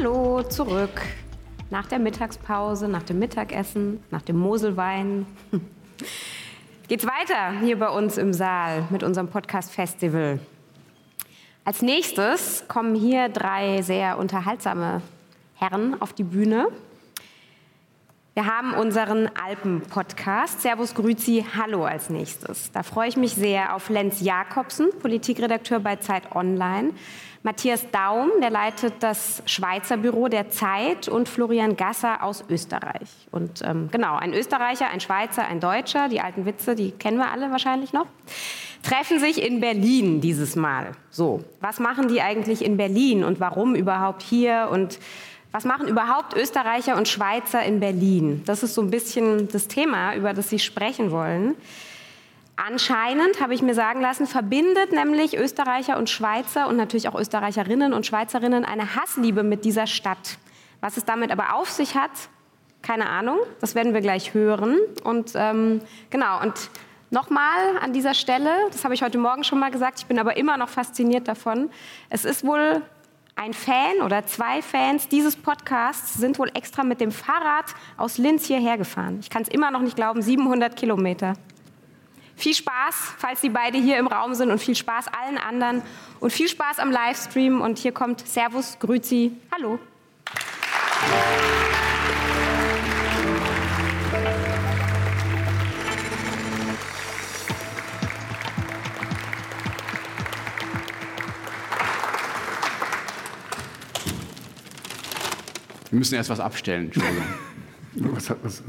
Hallo, zurück. Nach der Mittagspause, nach dem Mittagessen, nach dem Moselwein. Geht's weiter hier bei uns im Saal mit unserem Podcast Festival. Als nächstes kommen hier drei sehr unterhaltsame Herren auf die Bühne. Wir haben unseren Alpen-Podcast. Servus Grüzi, hallo als nächstes. Da freue ich mich sehr auf Lenz Jakobsen, Politikredakteur bei Zeit Online. Matthias Daum, der leitet das Schweizer Büro der Zeit und Florian Gasser aus Österreich. Und ähm, genau, ein Österreicher, ein Schweizer, ein Deutscher, die alten Witze, die kennen wir alle wahrscheinlich noch, treffen sich in Berlin dieses Mal. So, was machen die eigentlich in Berlin und warum überhaupt hier und was machen überhaupt Österreicher und Schweizer in Berlin? Das ist so ein bisschen das Thema, über das Sie sprechen wollen. Anscheinend, habe ich mir sagen lassen, verbindet nämlich Österreicher und Schweizer und natürlich auch Österreicherinnen und Schweizerinnen eine Hassliebe mit dieser Stadt. Was es damit aber auf sich hat, keine Ahnung. Das werden wir gleich hören. Und ähm, genau, und nochmal an dieser Stelle, das habe ich heute Morgen schon mal gesagt, ich bin aber immer noch fasziniert davon. Es ist wohl ein Fan oder zwei Fans dieses Podcasts sind wohl extra mit dem Fahrrad aus Linz hierher gefahren. Ich kann es immer noch nicht glauben, 700 Kilometer. Viel Spaß, falls Sie beide hier im Raum sind und viel Spaß allen anderen und viel Spaß am Livestream. Und hier kommt Servus, Grüzi, hallo. Wir müssen erst was abstellen, Entschuldigung. was hat was?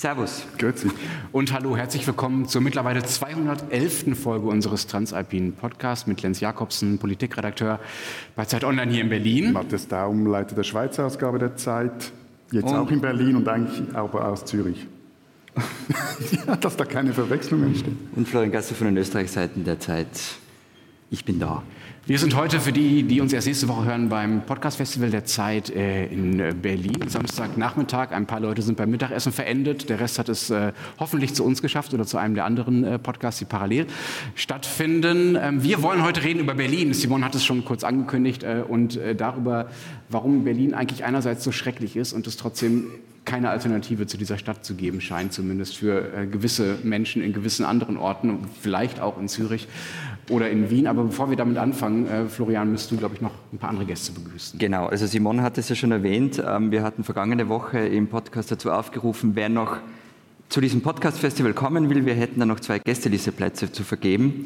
Servus. Grüezi. Und hallo, herzlich willkommen zur mittlerweile 211. Folge unseres Transalpinen Podcasts mit Lenz Jakobsen, Politikredakteur bei Zeit Online hier in Berlin. Matthias Daum, Leiter der Schweizer Ausgabe der Zeit, jetzt Und- auch in Berlin und eigentlich aber aus Zürich. ja, dass da keine Verwechslung entsteht. Und Florian Gasser von den Österreichseiten der Zeit. Ich bin da. Wir sind heute für die, die uns erst nächste Woche hören, beim Podcast-Festival der Zeit äh, in äh, Berlin. Samstagnachmittag. Ein paar Leute sind beim Mittagessen verendet. Der Rest hat es äh, hoffentlich zu uns geschafft oder zu einem der anderen Podcasts, die parallel stattfinden. Ähm, wir wollen heute reden über Berlin. Simon hat es schon kurz angekündigt und darüber, warum Berlin eigentlich einerseits so schrecklich ist und es trotzdem keine Alternative zu dieser Stadt zu geben scheint, zumindest für gewisse Menschen in gewissen anderen Orten, vielleicht auch in Zürich oder in Wien. Aber bevor wir damit anfangen, äh, Florian, müsst du, glaube ich, noch ein paar andere Gäste begrüßen. Genau, also Simon hat es ja schon erwähnt. Ähm, Wir hatten vergangene Woche im Podcast dazu aufgerufen, wer noch zu diesem Podcast-Festival kommen will. Wir hätten dann noch zwei Gästelisteplätze zu vergeben.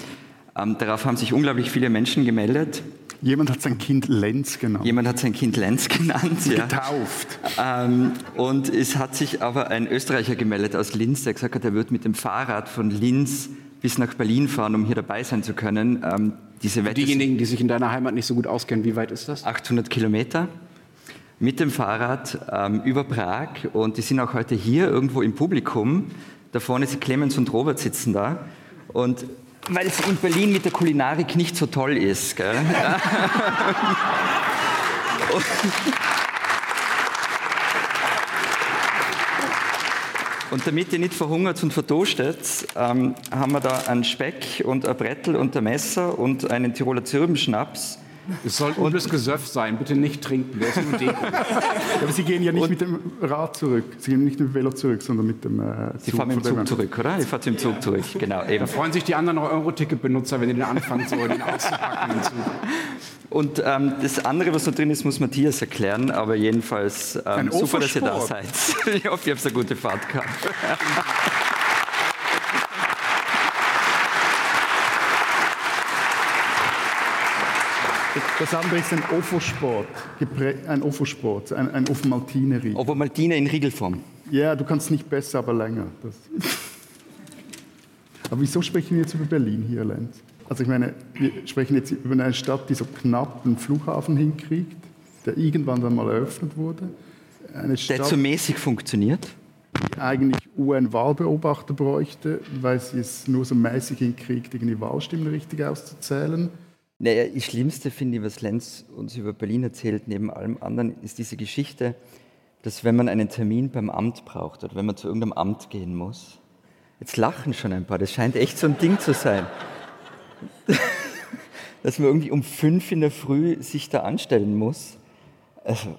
Ähm, Darauf haben sich unglaublich viele Menschen gemeldet. Jemand hat sein Kind Lenz genannt. Jemand hat sein Kind Lenz genannt. Ja. Getauft. Ähm, und es hat sich aber ein Österreicher gemeldet aus Linz, der gesagt hat, er wird mit dem Fahrrad von Linz bis nach Berlin fahren, um hier dabei sein zu können. Ähm, diese Wette Diejenigen, die sich in deiner Heimat nicht so gut auskennen, wie weit ist das? 800 Kilometer mit dem Fahrrad ähm, über Prag und die sind auch heute hier irgendwo im Publikum. Da vorne sind Clemens und Robert sitzen da und weil es in Berlin mit der Kulinarik nicht so toll ist. Gell? Und damit ihr nicht verhungert und verdurstet, ähm, haben wir da einen Speck und ein Brettel und ein Messer und einen Tiroler Zirbenschnaps. Es soll übles Gesöff sein, bitte nicht trinken, der ist nur Deko. Aber Sie gehen ja nicht mit dem Rad zurück. Sie gehen nicht mit dem Velo zurück, sondern mit dem äh, Sie fahren mit dem Zug zurück, oder? Ich fahre im Zug zurück, genau. Eben. Da freuen sich die anderen Euro-Ticket-Benutzer, wenn ihr den anfangt, so den auszupacken. im Zug. Und ähm, das andere, was da drin ist, muss Matthias erklären, aber jedenfalls ähm, super, dass ihr da seid. Ich hoffe, ihr habt eine gute Fahrt gehabt. Das andere ist ein Ofo-Sport. Ein Ofo-Sport, ein, ein Maltine in Riegelform. Ja, du kannst nicht besser, aber länger. Das. Aber wieso sprechen wir jetzt über Berlin hier, Lenz? Also ich meine, wir sprechen jetzt über eine Stadt, die so knapp einen Flughafen hinkriegt, der irgendwann dann mal eröffnet wurde. Eine Der Stadt, so mäßig funktioniert. die eigentlich UN-Wahlbeobachter bräuchte, weil sie es nur so mäßig hinkriegt, irgendwie Wahlstimmen richtig auszuzählen. Naja, das Schlimmste finde ich, was Lenz uns über Berlin erzählt, neben allem anderen, ist diese Geschichte, dass wenn man einen Termin beim Amt braucht oder wenn man zu irgendeinem Amt gehen muss, jetzt lachen schon ein paar, das scheint echt so ein Ding zu sein, dass man irgendwie um fünf in der Früh sich da anstellen muss. Also,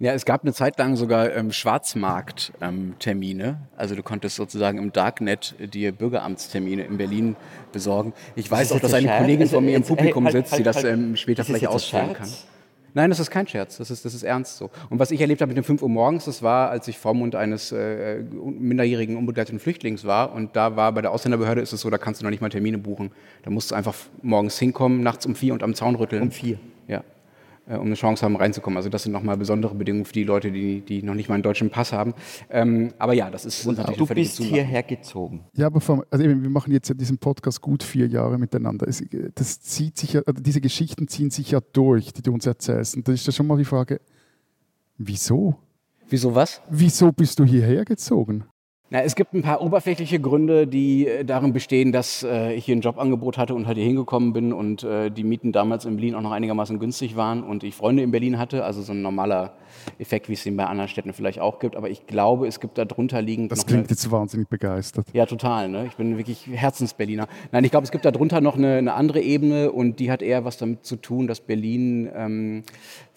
Ja, es gab eine Zeit lang sogar ähm, Schwarzmarkt-Termine. Ähm, also du konntest sozusagen im Darknet dir Bürgeramtstermine in Berlin besorgen. Ich weiß auch, dass eine Scherz? Kollegin von mir im also, Publikum halt, sitzt, halt, die das halt, ähm, später vielleicht ausführen kann. Nein, das ist kein Scherz, das ist, das ist ernst so. Und was ich erlebt habe mit dem 5 Uhr morgens, das war, als ich Vormund eines äh, minderjährigen unbegleiteten Flüchtlings war. Und da war bei der Ausländerbehörde ist es so, da kannst du noch nicht mal Termine buchen. Da musst du einfach morgens hinkommen, nachts um vier und am Zaun rütteln. Um vier? Ja. Äh, um eine Chance haben, reinzukommen. Also das sind nochmal besondere Bedingungen für die Leute, die, die noch nicht mal einen deutschen Pass haben. Ähm, aber ja, das ist natürlich Du bist hierher gezogen. Ja, aber vom, also eben, wir machen jetzt ja diesen Podcast gut vier Jahre miteinander. Es, das zieht sich ja, also diese Geschichten ziehen sich ja durch, die du uns erzählst. Und da ist ja schon mal die Frage, wieso? Wieso was? Wieso bist du hierher gezogen? Na, es gibt ein paar oberflächliche Gründe, die äh, darin bestehen, dass äh, ich hier ein Jobangebot hatte und halt hier hingekommen bin und äh, die Mieten damals in Berlin auch noch einigermaßen günstig waren und ich Freunde in Berlin hatte, also so ein normaler Effekt, wie es ihn bei anderen Städten vielleicht auch gibt. Aber ich glaube, es gibt da drunter liegend. Das klingt eine, jetzt wahnsinnig begeistert. Ja, total. Ne? Ich bin wirklich Herzensberliner. Nein, ich glaube, es gibt da drunter noch eine, eine, andere Ebene und die hat eher was damit zu tun, dass Berlin ähm,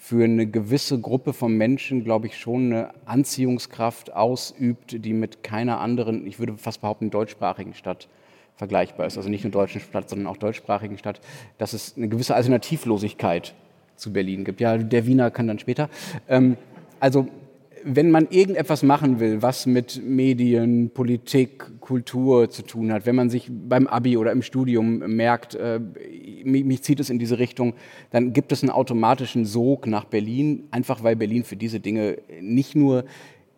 für eine gewisse Gruppe von Menschen, glaube ich, schon eine Anziehungskraft ausübt, die mit keiner anderen, ich würde fast behaupten, deutschsprachigen Stadt vergleichbar ist. Also nicht nur deutschen Stadt, sondern auch deutschsprachigen Stadt. Dass es eine gewisse Alternativlosigkeit zu Berlin gibt. Ja, der Wiener kann dann später. Ähm, also wenn man irgendetwas machen will, was mit Medien, Politik, Kultur zu tun hat, wenn man sich beim Abi oder im Studium merkt, äh, mich, mich, zieht es in diese Richtung, dann gibt es einen automatischen Sog nach Berlin, einfach weil Berlin für diese Dinge nicht nur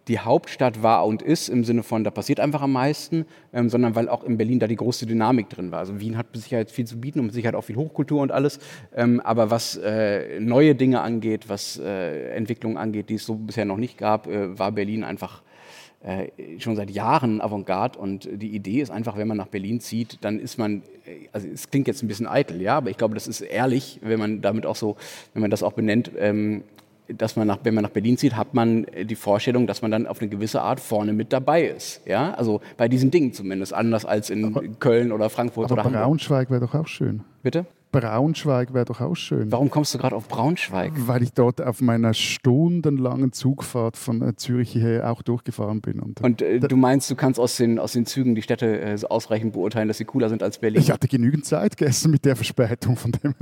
die Hauptstadt war und ist, im Sinne von, da passiert einfach am meisten, ähm, sondern weil auch in Berlin da die große Dynamik drin war. Also Wien hat mit Sicherheit viel zu bieten und mit Sicherheit auch viel Hochkultur und alles. Ähm, aber was äh, neue Dinge angeht, was äh, Entwicklungen angeht, die es so bisher noch nicht gab, äh, war Berlin einfach äh, schon seit Jahren Avantgarde und die Idee ist einfach, wenn man nach Berlin zieht, dann ist man, äh, also es klingt jetzt ein bisschen eitel, ja, aber ich glaube, das ist ehrlich, wenn man damit auch so, wenn man das auch benennt, ähm, dass man nach, wenn man nach Berlin zieht, hat man äh, die Vorstellung, dass man dann auf eine gewisse Art vorne mit dabei ist. Ja, also bei diesen Dingen zumindest, anders als in aber, Köln oder Frankfurt aber oder Hamburg. Braunschweig wäre doch auch schön. Bitte? Braunschweig wäre doch auch schön. Warum kommst du gerade auf Braunschweig? Weil ich dort auf meiner stundenlangen Zugfahrt von äh, Zürich hierher auch durchgefahren bin. Und, und äh, du meinst, du kannst aus den, aus den Zügen die Städte äh, ausreichend beurteilen, dass sie cooler sind als Berlin? Ich hatte genügend Zeit gestern mit der Verspätung von dem.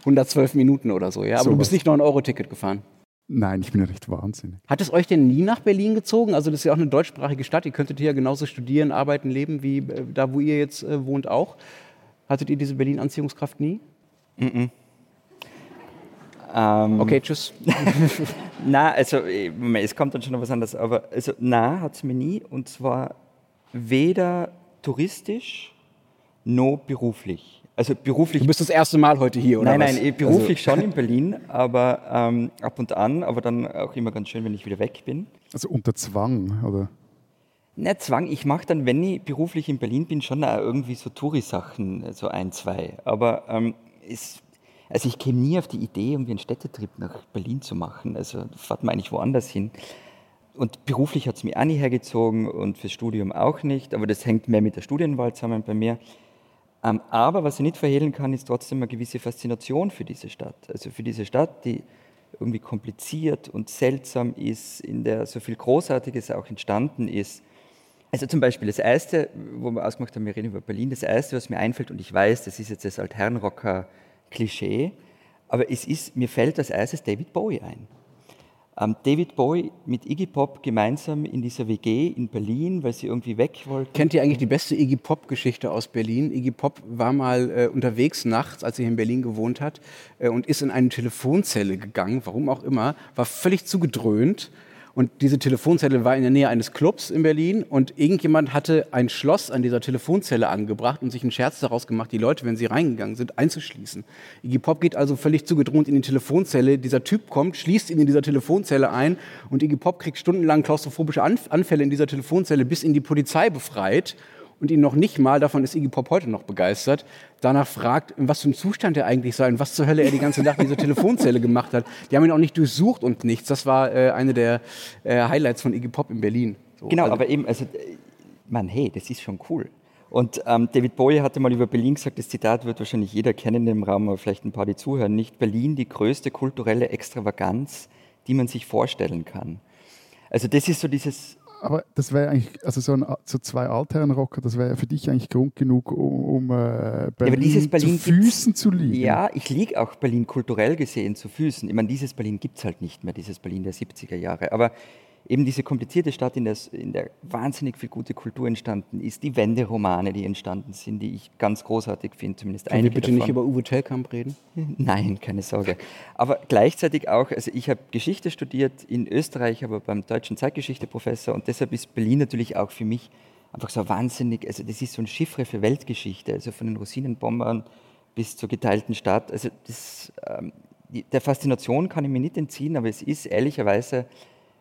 112 Minuten oder so, ja. Aber so du bist was. nicht 9-Euro-Ticket gefahren. Nein, ich bin ja recht wahnsinnig. Hat es euch denn nie nach Berlin gezogen? Also das ist ja auch eine deutschsprachige Stadt. Ihr könntet hier genauso studieren, arbeiten, leben wie äh, da, wo ihr jetzt äh, wohnt auch. Hattet ihr diese Berlin-Anziehungskraft nie? Mm -mm. Ähm, okay, tschüss. na, also es kommt dann schon noch was anderes. Aber also, na, hat es mir nie. Und zwar weder touristisch noch beruflich. Also beruflich. Du bist das erste Mal heute hier, oder? Nein, was? nein, eh, beruflich also. schon in Berlin, aber ähm, ab und an, aber dann auch immer ganz schön, wenn ich wieder weg bin. Also unter Zwang, oder? Nicht Zwang, ich mache dann, wenn ich beruflich in Berlin bin, schon auch irgendwie so Touri-Sachen, so ein, zwei. Aber ähm, es, also ich käme nie auf die Idee, irgendwie einen Städtetrip nach Berlin zu machen. Also fahrt man eigentlich woanders hin. Und beruflich hat es mich auch nicht hergezogen und fürs Studium auch nicht, aber das hängt mehr mit der Studienwahl zusammen bei mir. Ähm, aber was ich nicht verhehlen kann, ist trotzdem eine gewisse Faszination für diese Stadt. Also für diese Stadt, die irgendwie kompliziert und seltsam ist, in der so viel Großartiges auch entstanden ist. Also zum Beispiel das Erste, wo wir ausgemacht haben, wir reden über Berlin, das Erste, was mir einfällt, und ich weiß, das ist jetzt das Altherrenrocker-Klischee, aber es ist, mir fällt als erstes David Bowie ein. Ähm, David Bowie mit Iggy Pop gemeinsam in dieser WG in Berlin, weil sie irgendwie weg wollten. Kennt ihr eigentlich die beste Iggy Pop-Geschichte aus Berlin? Iggy Pop war mal äh, unterwegs nachts, als er in Berlin gewohnt hat, äh, und ist in eine Telefonzelle gegangen, warum auch immer, war völlig zugedröhnt und diese Telefonzelle war in der Nähe eines Clubs in Berlin und irgendjemand hatte ein Schloss an dieser Telefonzelle angebracht und sich einen Scherz daraus gemacht, die Leute, wenn sie reingegangen sind, einzuschließen. Iggy Pop geht also völlig zugedroht in die Telefonzelle. Dieser Typ kommt, schließt ihn in dieser Telefonzelle ein und Iggy Pop kriegt stundenlang klaustrophobische Anfälle in dieser Telefonzelle, bis ihn die Polizei befreit und ihn noch nicht mal, davon ist Iggy Pop heute noch begeistert, danach fragt, in was für einem Zustand er eigentlich sei und was zur Hölle er die ganze Nacht in dieser Telefonzelle gemacht hat. Die haben ihn auch nicht durchsucht und nichts. Das war äh, eine der äh, Highlights von Iggy Pop in Berlin. So, genau, also, aber eben, also, man, hey, das ist schon cool. Und ähm, David Bowie hatte mal über Berlin gesagt, das Zitat wird wahrscheinlich jeder kennen im Raum, aber vielleicht ein paar, die zuhören, nicht Berlin die größte kulturelle Extravaganz, die man sich vorstellen kann. Also das ist so dieses aber das wäre eigentlich, also so, ein, so zwei Altherrenrocker, das wäre ja für dich eigentlich Grund genug, um, um äh, Berlin, ja, Berlin, zu Füßen zu liegen. Ja, ich liege auch Berlin kulturell gesehen zu Füßen. Ich meine, dieses Berlin gibt es halt nicht mehr, dieses Berlin der 70er Jahre. Aber eben diese komplizierte Stadt, in der, in der wahnsinnig viel gute Kultur entstanden ist, die Wenderomane, die entstanden sind, die ich ganz großartig finde, zumindest Können einige wir bitte davon. nicht über Uwe Tellkamp reden? Nein, keine Sorge. Aber gleichzeitig auch, also ich habe Geschichte studiert in Österreich, aber beim deutschen Zeitgeschichte-Professor und deshalb ist Berlin natürlich auch für mich einfach so wahnsinnig, also das ist so ein Chiffre für Weltgeschichte, also von den Rosinenbombern bis zur geteilten Stadt. Also das, ähm, der Faszination kann ich mir nicht entziehen, aber es ist ehrlicherweise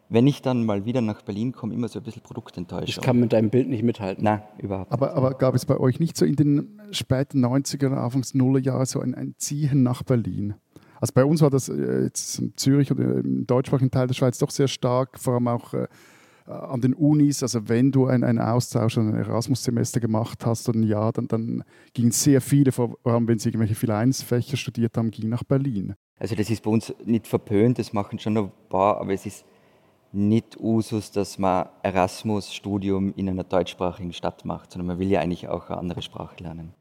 wenn ich dann mal wieder nach Berlin komme, immer so ein bisschen Produktenttäuschung. Ich kann mit deinem Bild nicht mithalten. Nein, überhaupt aber, aber gab es bei euch nicht so in den späten 90er, Anfangs Nullerjahren so ein, ein Ziehen nach Berlin? Also bei uns war das äh, jetzt in Zürich oder im deutschsprachigen Teil der Schweiz doch sehr stark, vor allem auch äh, an den Unis. Also wenn du einen Austausch, ein Erasmus-Semester gemacht hast oder ein Jahr, dann, dann gingen sehr viele, vor allem wenn sie irgendwelche Phileinsfächer studiert haben, gingen nach Berlin. Also das ist bei uns nicht verpönt, das machen schon ein paar, aber es ist nicht Usus, dass man Erasmus-Studium in einer deutschsprachigen Stadt macht, sondern man will ja eigentlich auch eine andere Sprache lernen.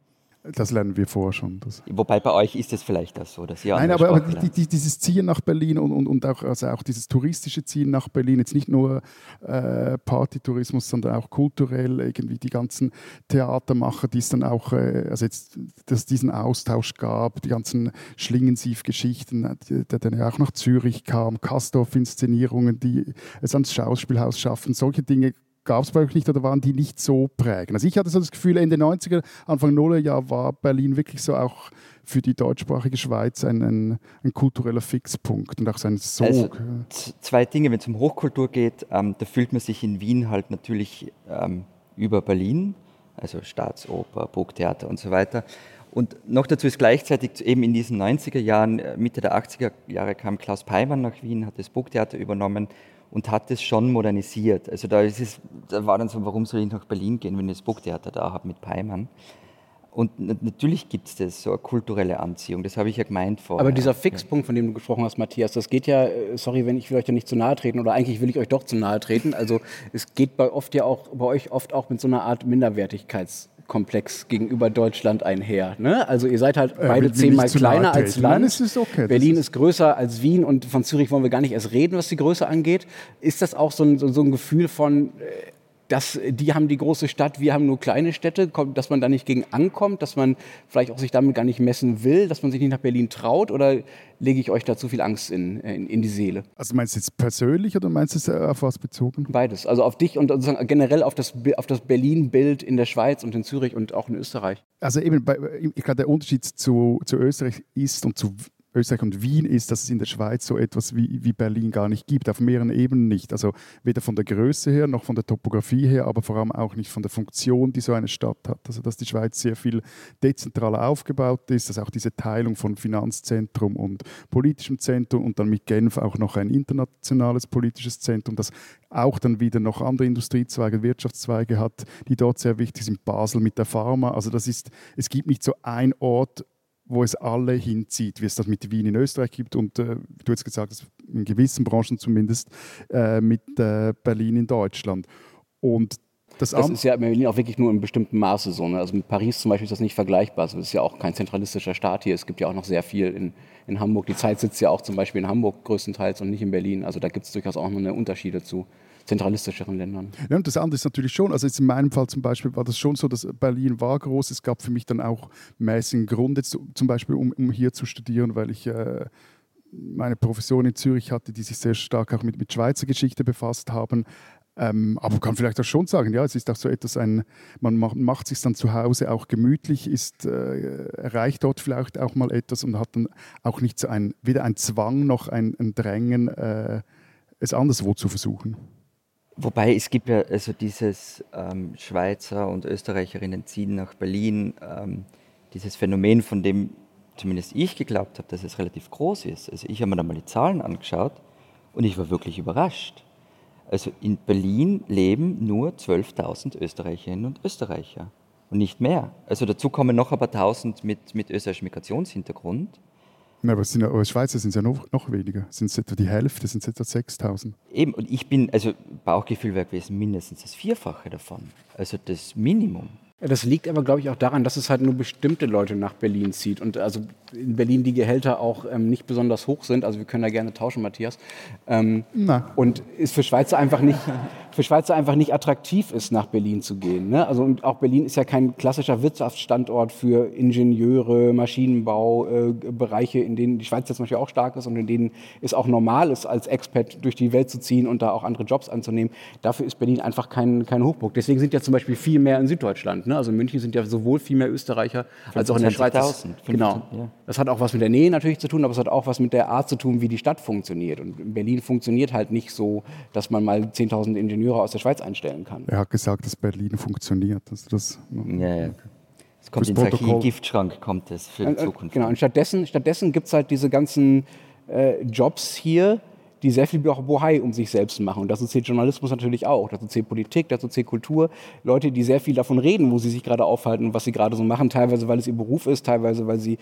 Das lernen wir vorher schon. Das. Wobei bei euch ist es vielleicht auch so, dass ihr Nein, aber, aber die, die, dieses Ziehen nach Berlin und, und, und auch, also auch dieses touristische Ziehen nach Berlin, jetzt nicht nur äh, Partytourismus, sondern auch kulturell, irgendwie die ganzen Theatermacher, die es dann auch, äh, also jetzt, dass es diesen Austausch gab, die ganzen Schlingensief-Geschichten, der dann ja auch nach Zürich kam, Kastorf-Inszenierungen, die es ans Schauspielhaus schaffen, solche Dinge gab es bei euch nicht oder waren die nicht so prägend? Also ich hatte so das Gefühl, Ende 90er, Anfang Nullerjahr war Berlin wirklich so auch für die deutschsprachige Schweiz ein, ein, ein kultureller Fixpunkt und auch sein Sog. Also, zwei Dinge, wenn es um Hochkultur geht, ähm, da fühlt man sich in Wien halt natürlich ähm, über Berlin, also Staatsoper, Burgtheater und so weiter. Und noch dazu ist gleichzeitig eben in diesen 90er Jahren, äh, Mitte der 80er Jahre kam Klaus Peimann nach Wien, hat das Burgtheater übernommen und hat es schon modernisiert. Also da, ist es, da war dann so, warum soll ich nach Berlin gehen, wenn ich das Burgtheater da habe mit Peimann? Und natürlich gibt es das, so eine kulturelle Anziehung, das habe ich ja gemeint vorher. Aber dieser Fixpunkt, von dem du gesprochen hast, Matthias, das geht ja, äh, sorry, wenn ich will euch da nicht zu nahe treten, oder eigentlich will ich euch doch zu nahe treten, also es geht bei, oft ja auch, bei euch oft auch mit so einer Art Minderwertigkeits- Komplex gegenüber Deutschland einher. Ne? Also ihr seid halt äh, beide zehnmal kleiner als. Nein, ist okay. Berlin ist, ist, größer als Wien und von Zürich wollen wir gar nicht erst reden, was die Größe angeht. Ist das auch so ein, so, so ein Gefühl von, äh, dass die haben die große Stadt, wir haben nur kleine Städte, dass man da nicht gegen ankommt, dass man vielleicht auch sich damit gar nicht messen will, dass man sich nicht nach Berlin traut oder lege ich euch da zu viel Angst in, in, in die Seele? Also meinst du jetzt persönlich oder meinst du es äh, auf was bezogen? Beides, also auf dich und generell auf das, auf das Berlin-Bild in der Schweiz und in Zürich und auch in Österreich. Also eben, bei, ich glaube, der Unterschied zu, zu Österreich ist und zu Österreich und Wien ist, dass es in der Schweiz so etwas wie, wie Berlin gar nicht gibt, auf mehreren Ebenen nicht. Also weder von der Größe her noch von der Topografie her, aber vor allem auch nicht von der Funktion, die so eine Stadt hat. Also dass die Schweiz sehr viel dezentraler aufgebaut ist, dass auch diese Teilung von Finanzzentrum und politischem Zentrum und dann mit Genf auch noch ein internationales politisches Zentrum, das auch dann wieder noch andere Industriezweige, Wirtschaftszweige hat, die dort sehr wichtig sind. Basel mit der Pharma. Also das ist, es gibt nicht so ein Ort, wo es alle hinzieht, wie es das mit Wien in Österreich gibt und äh, du hast gesagt, in gewissen Branchen zumindest äh, mit äh, Berlin in Deutschland. Und das, das ist ja in Berlin auch wirklich nur in bestimmten Maße so. Ne? Also mit Paris zum Beispiel ist das nicht vergleichbar. Also es ist ja auch kein zentralistischer Staat hier. Es gibt ja auch noch sehr viel in, in Hamburg. Die Zeit sitzt ja auch zum Beispiel in Hamburg größtenteils und nicht in Berlin. Also da gibt es durchaus auch noch eine Unterschiede zu zentralistischeren Ländern. Ja, und das andere ist natürlich schon, also jetzt in meinem Fall zum Beispiel war das schon so, dass Berlin war groß. Es gab für mich dann auch mäßigen Grund, jetzt zum Beispiel, um, um hier zu studieren, weil ich äh, meine Professoren in Zürich hatte, die sich sehr stark auch mit, mit Schweizer Geschichte befasst haben. Ähm, aber man kann vielleicht auch schon sagen, ja, es ist auch so etwas, ein, man macht, macht sich dann zu Hause auch gemütlich, ist, äh, erreicht dort vielleicht auch mal etwas und hat dann auch nicht so ein, weder ein Zwang noch ein, ein Drängen, äh, es anderswo zu versuchen. Wobei es gibt ja also dieses ähm, Schweizer und Österreicherinnen ziehen nach Berlin, ähm, dieses Phänomen, von dem zumindest ich geglaubt habe, dass es relativ groß ist. Also ich habe mir da mal die Zahlen angeschaut und ich war wirklich überrascht. Also in Berlin leben nur 12.000 Österreicherinnen und Österreicher und nicht mehr. Also dazu kommen noch ein paar tausend mit, mit österreichischem Migrationshintergrund. Ja, aber in der Schweiz sind es ja noch, noch weniger. Sind es etwa die Hälfte, sind es etwa 6000. Eben, und ich bin, also Bauchgefühl wäre gewesen mindestens das Vierfache davon. Also das Minimum. Das liegt aber, glaube ich, auch daran, dass es halt nur bestimmte Leute nach Berlin zieht. Und also in Berlin die Gehälter auch ähm, nicht besonders hoch sind. Also wir können da gerne tauschen, Matthias. Ähm, und ist für Schweizer einfach nicht, für Schweizer einfach nicht attraktiv ist, nach Berlin zu gehen. Ne? Also und auch Berlin ist ja kein klassischer Wirtschaftsstandort für Ingenieure, Maschinenbau, äh, Bereiche, in denen die Schweiz jetzt zum Beispiel auch stark ist und in denen es auch normal ist, als Expat durch die Welt zu ziehen und da auch andere Jobs anzunehmen. Dafür ist Berlin einfach kein, kein Hochburg. Deswegen sind ja zum Beispiel viel mehr in Süddeutschland. Ne? Also in München sind ja sowohl viel mehr Österreicher als auch in der Schweiz. Genau. Ja. Das hat auch was mit der Nähe natürlich zu tun, aber es hat auch was mit der Art zu tun, wie die Stadt funktioniert. Und in Berlin funktioniert halt nicht so, dass man mal 10.000 Ingenieure aus der Schweiz einstellen kann. Er hat gesagt, dass Berlin funktioniert. Also das, ja, ja. Es kommt ins Archiv, Giftschrank kommt es für die Zukunft. Genau, und stattdessen, stattdessen gibt es halt diese ganzen äh, Jobs hier, die sehr viel Bohai um sich selbst machen. Und dazu zählt Journalismus natürlich auch, dazu zählt Politik, dazu zählt Kultur. Leute, die sehr viel davon reden, wo sie sich gerade aufhalten und was sie gerade so machen, teilweise weil es ihr Beruf ist, teilweise weil sie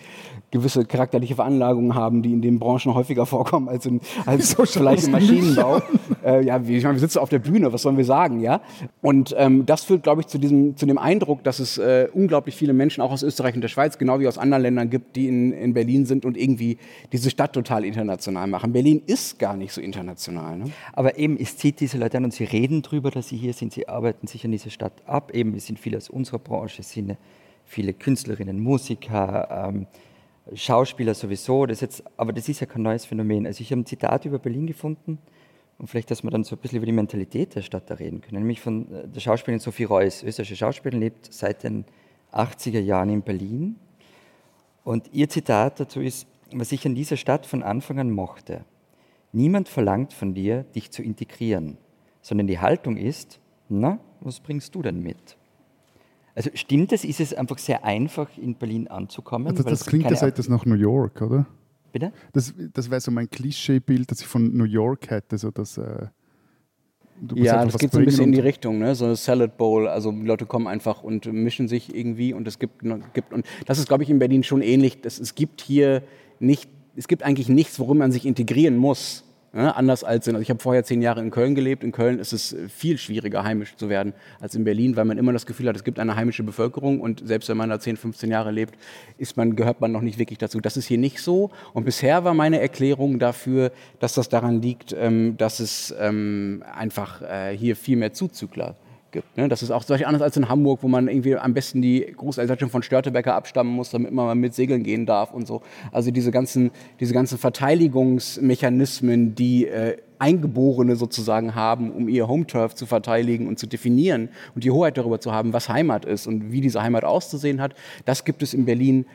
gewisse charakterliche Veranlagungen haben, die in den Branchen häufiger vorkommen als, in, als vielleicht im Maschinenbau. äh, ja, ich meine, wir sitzen auf der Bühne, was sollen wir sagen, ja? Und ähm, das führt, glaube ich, zu, diesem, zu dem Eindruck, dass es äh, unglaublich viele Menschen auch aus Österreich und der Schweiz, genau wie aus anderen Ländern gibt, die in, in Berlin sind und irgendwie diese Stadt total international machen. Berlin ist gar nicht nicht so international. Ne? Aber eben, es zieht diese Leute an und sie reden darüber, dass sie hier sind, sie arbeiten sich an diese Stadt ab. Eben, es sind viele aus unserer Branche, es sind viele Künstlerinnen, Musiker, ähm, Schauspieler sowieso. Das jetzt, aber das ist ja kein neues Phänomen. Also ich habe ein Zitat über Berlin gefunden und vielleicht, dass wir dann so ein bisschen über die Mentalität der Stadt da reden können. Nämlich von äh, der Schauspielerin Sophie Reuss, österreichische Schauspielerin, lebt seit den 80er Jahren in Berlin. Und ihr Zitat dazu ist, was ich an dieser Stadt von Anfang an mochte, Niemand verlangt von dir, dich zu integrieren, sondern die Haltung ist, na, was bringst du denn mit? Also stimmt es, ist es einfach sehr einfach, in Berlin anzukommen? Also das klingt das etwas nach New York, oder? Bitte? Das, das wäre so mein Klischeebild, das ich von New York hätte, so dass... Äh, ja, das geht so ein bisschen in die Richtung, ne? so eine Salad Bowl. Also die Leute kommen einfach und mischen sich irgendwie und es gibt, gibt und das ist, glaube ich, in Berlin schon ähnlich. Das, es gibt hier nicht es gibt eigentlich nichts, worum man sich integrieren muss. Ja, anders als in, also ich habe vorher zehn Jahre in Köln gelebt. In Köln ist es viel schwieriger, heimisch zu werden als in Berlin, weil man immer das Gefühl hat, es gibt eine heimische Bevölkerung und selbst wenn man da 10, 15 Jahre lebt, ist man, gehört man noch nicht wirklich dazu. Das ist hier nicht so. Und bisher war meine Erklärung dafür, dass das daran liegt, ähm, dass es ähm, einfach äh, hier viel mehr Zuzügler gibt gibt. Ne? Das ist auch zum anders als in Hamburg, wo man irgendwie am besten die Großeltern von Störtebecker abstammen muss, damit man mal mit segeln gehen darf und so. Also diese ganzen, diese ganzen Verteidigungsmechanismen, die äh, Eingeborene sozusagen haben, um ihr Home-Turf zu verteidigen und zu definieren und die Hoheit darüber zu haben, was Heimat ist und wie diese Heimat auszusehen hat, das gibt es in Berlin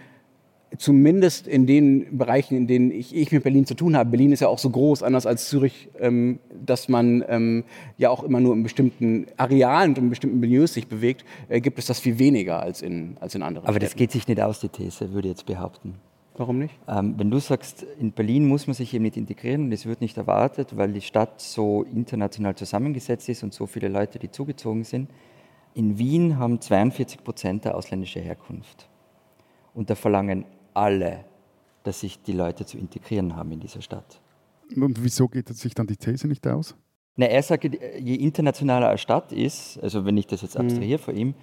zumindest in den Bereichen, in denen ich, ich, mit Berlin zu tun habe, Berlin ist ja auch so groß, anders als Zürich, ähm, dass man ähm, ja auch immer nur in bestimmten Arealen und in bestimmten Milieus sich bewegt, äh, gibt es das viel weniger als in, als in anderen Aber Städten. das geht sich nicht aus, die These, würde ich jetzt behaupten. Warum nicht? Ähm, wenn du sagst, in Berlin muss man sich eben nicht integrieren und es wird nicht erwartet, weil die Stadt so international zusammengesetzt ist und so viele Leute, die zugezogen sind. In Wien haben 42 Prozent der ausländische Herkunft. Und da verlangen alle, dass sich die Leute zu integrieren haben in dieser Stadt. Und wieso geht sich dann die These nicht aus? Na, er sagt, je internationaler eine Stadt ist, also wenn ich das jetzt mhm. abstrahiere mhm. vor ihm,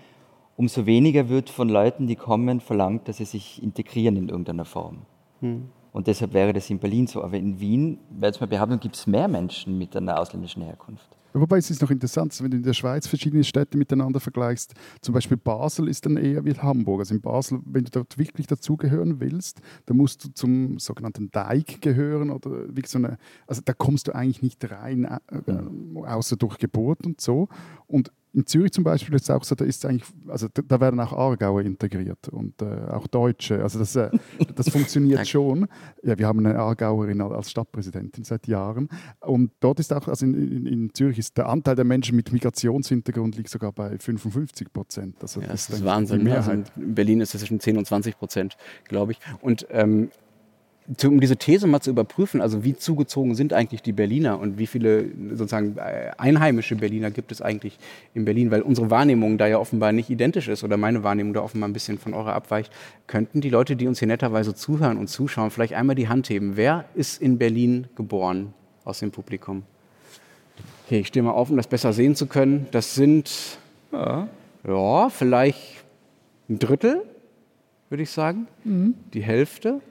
umso weniger wird von Leuten, die kommen, verlangt, dass sie sich integrieren in irgendeiner Form. Mhm. Und deshalb wäre das in Berlin so. Aber in Wien, wäre jetzt mal behaupten, gibt es mehr Menschen mit einer ausländischen Herkunft. Wobei es ist noch interessant, wenn du in der Schweiz verschiedene Städte miteinander vergleichst. Zum Beispiel Basel ist dann eher wie Hamburg. Also in Basel, wenn du dort wirklich dazugehören willst, dann musst du zum sogenannten Deig gehören oder wie so eine. Also da kommst du eigentlich nicht rein, äh, äh außer durch Geburt und so. Und in Zürich zum Beispiel ist es auch so, da ist eigentlich, also da werden auch Aargauer integriert und äh, auch Deutsche. Also das, äh, das funktioniert schon. Ja, wir haben eine Aargauerin als Stadtpräsidentin seit Jahren. Und dort ist auch, also in, in, in, Zürich ist der Anteil der Menschen mit Migrationshintergrund liegt sogar bei 55 Prozent. Also ja, das, das ist Wahnsinn. Die Mehrheit. Also in Berlin ist es zwischen 10 und 20 Prozent, glaube ich. Und ähm, um diese These mal zu überprüfen, also wie zugezogen sind eigentlich die Berliner und wie viele sozusagen äh, einheimische Berliner gibt es eigentlich in Berlin, weil unsere Wahrnehmung da ja offenbar nicht identisch ist oder meine Wahrnehmung da offenbar ein bisschen von eurer abweicht, könnten die Leute, die uns hier netterweise zuhören und zuschauen, vielleicht einmal die Hand heben. Wer ist in Berlin geboren aus dem Publikum? Okay, ich stehe mal auf, um das besser sehen zu können. Das sind, ja, ja vielleicht ein Drittel, würde ich sagen. Mhm. Die Hälfte.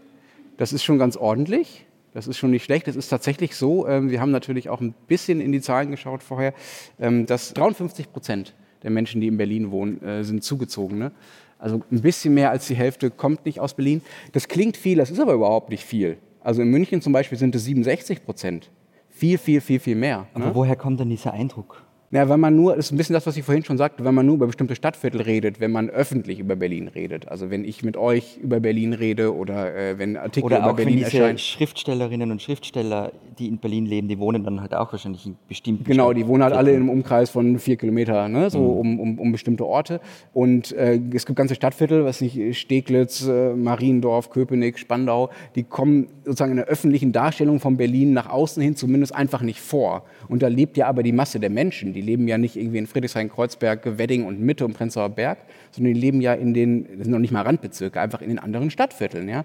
Das ist schon ganz ordentlich. Das ist schon nicht schlecht. Es ist tatsächlich so, ähm, wir haben natürlich auch ein bisschen in die Zahlen geschaut vorher, ähm, dass 53 Prozent der Menschen, die in Berlin wohnen, äh, sind zugezogen. Ne? Also ein bisschen mehr als die Hälfte kommt nicht aus Berlin. Das klingt viel, das ist aber überhaupt nicht viel. Also in München zum Beispiel sind es 67 Prozent. Viel, viel, viel, viel mehr. Aber ne? woher kommt denn dieser Eindruck? Ja, wenn man nur, das ist ein bisschen das, was ich vorhin schon sagte, wenn man nur über bestimmte Stadtviertel redet, wenn man öffentlich über Berlin redet. Also wenn ich mit euch über Berlin rede oder äh, wenn Artikel oder über Berlin erscheinen. Oder auch Schriftstellerinnen und Schriftsteller, die in Berlin leben, die wohnen dann halt auch wahrscheinlich in bestimmten Genau, die wohnen halt alle im Umkreis von vier Kilometern, ne, so mhm. um, um, um, bestimmte Orte. Und äh, es gibt ganze Stadtviertel, was nicht, Steglitz, äh, Mariendorf, Köpenick, Spandau, die kommen sozusagen in der öffentlichen Darstellung von Berlin nach außen hin zumindest einfach nicht vor. Und da lebt ja aber die Masse der Menschen, die leben ja nicht irgendwie in Friedrichshain, Kreuzberg, Wedding und Mitte und Prenzlauer Berg, sondern die leben ja in den, das sind noch nicht mal Randbezirke, einfach in den anderen Stadtvierteln. Ja?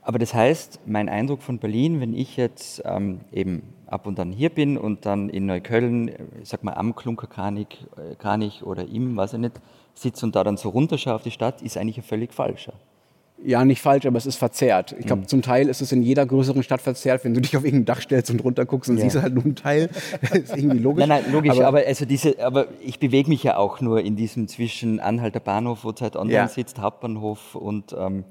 Aber das heißt, mein Eindruck von Berlin, wenn ich jetzt ähm, eben ab und an hier bin und dann in Neukölln, ich sag mal am Klunkerkranich äh, oder im, weiß ich nicht, sitze und da dann so runterschaue auf die Stadt, ist eigentlich ein völlig falscher ja, nicht falsch, aber es ist verzerrt. Ich glaube, mhm. zum Teil ist es in jeder größeren Stadt verzerrt, wenn du dich auf irgendein Dach stellst und runter guckst und ja. siehst halt nur einen Teil. Das ist irgendwie logisch. Nein, nein, logisch, aber, aber, also diese, aber ich bewege mich ja auch nur in diesem zwischen Anhalter Bahnhof, wo Zeit online ja. sitzt, Hauptbahnhof und ähm,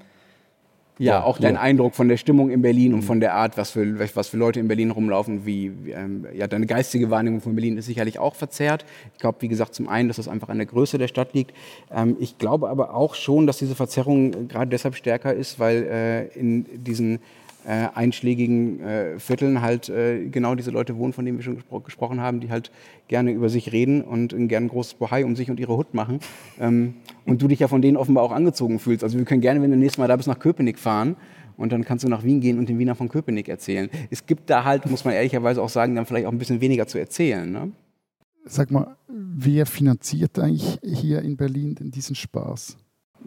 ja, auch dein ja. Eindruck von der Stimmung in Berlin und von der Art, was für, was für Leute in Berlin rumlaufen, wie, ähm, ja, deine geistige Wahrnehmung von Berlin ist sicherlich auch verzerrt. Ich glaube, wie gesagt, zum einen, dass das einfach an der Größe der Stadt liegt. Ähm, ich glaube aber auch schon, dass diese Verzerrung gerade deshalb stärker ist, weil äh, in diesen äh, einschlägigen äh, Vierteln halt äh, genau diese Leute wohnen, von denen wir schon gespro gesprochen haben, die halt gerne über sich reden und ein großes Bohai um sich und ihre Hut machen. Ähm, und du dich ja von denen offenbar auch angezogen fühlst. Also wir können gerne, wenn du nächstes Mal da bist, nach Köpenick fahren und dann kannst du nach Wien gehen und den Wiener von Köpenick erzählen. Es gibt da halt, muss man ehrlicherweise auch sagen, dann vielleicht auch ein bisschen weniger zu erzählen. Ne? Sag mal, wer finanziert eigentlich hier in Berlin denn diesen Spaß?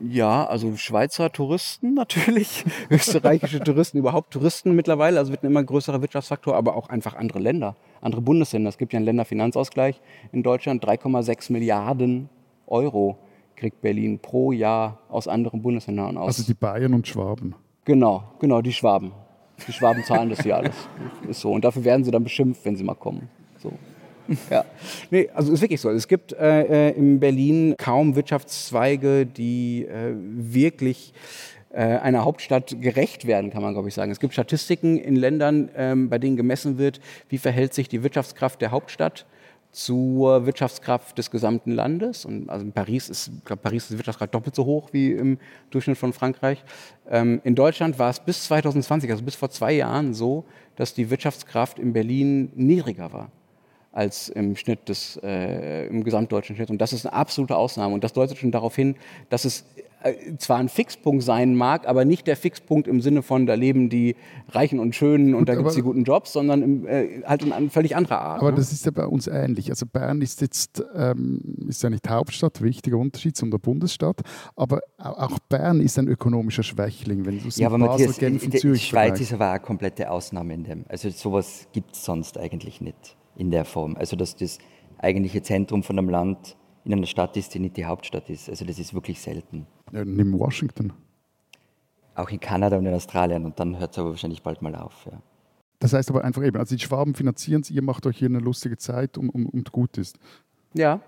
Ja, also Schweizer Touristen natürlich, österreichische Touristen, überhaupt Touristen mittlerweile, also wird ein immer größerer Wirtschaftsfaktor, aber auch einfach andere Länder, andere Bundesländer. Es gibt ja einen Länderfinanzausgleich in Deutschland, 3,6 Milliarden Euro kriegt Berlin pro Jahr aus anderen Bundesländern aus. Also die Bayern und Schwaben. Genau, genau, die Schwaben. Die Schwaben zahlen das ja alles. Ist so. Und dafür werden sie dann beschimpft, wenn sie mal kommen. So. Ja, nee, also ist wirklich so. Es gibt äh, äh, in Berlin kaum Wirtschaftszweige, die äh, wirklich äh, einer Hauptstadt gerecht werden, kann man glaube ich sagen. Es gibt Statistiken in Ländern, ähm, bei denen gemessen wird, wie verhält sich die Wirtschaftskraft der Hauptstadt zur Wirtschaftskraft des gesamten Landes. Und also in Paris ist, glaube, Paris ist die Wirtschaftskraft doppelt so hoch wie im Durchschnitt von Frankreich. Ähm, in Deutschland war es bis 2020, also bis vor zwei Jahren, so, dass die Wirtschaftskraft in Berlin niedriger war als im Schnitt des, äh, im gesamtdeutschen Schnitt. Und das ist eine absolute Ausnahme. Und das deutet schon darauf hin, dass es äh, zwar ein Fixpunkt sein mag, aber nicht der Fixpunkt im Sinne von, da leben die Reichen und Schönen und Gut, da gibt es die guten Jobs, sondern im, äh, halt in einer völlig anderer Art. Aber ne? das ist ja bei uns ähnlich. Also Bern ist jetzt ähm, ist ja nicht Hauptstadt, wichtiger Unterschied zu der Bundesstadt, aber auch Bern ist ein ökonomischer Schwächling, wenn du es ja, aber Basel, Matthias, Genf und Zürich Die Schweiz ist aber eine komplette Ausnahme in dem. Also sowas gibt es sonst eigentlich nicht in der Form. Also dass das eigentliche Zentrum von einem Land in einer Stadt ist, die nicht die Hauptstadt ist. Also das ist wirklich selten. Ja, nimm Washington. Auch in Kanada und in Australien und dann hört es aber wahrscheinlich bald mal auf. Ja. Das heißt aber einfach eben, also die Schwaben finanzieren es, ihr macht euch hier eine lustige Zeit und, und, und gut ist. Ja.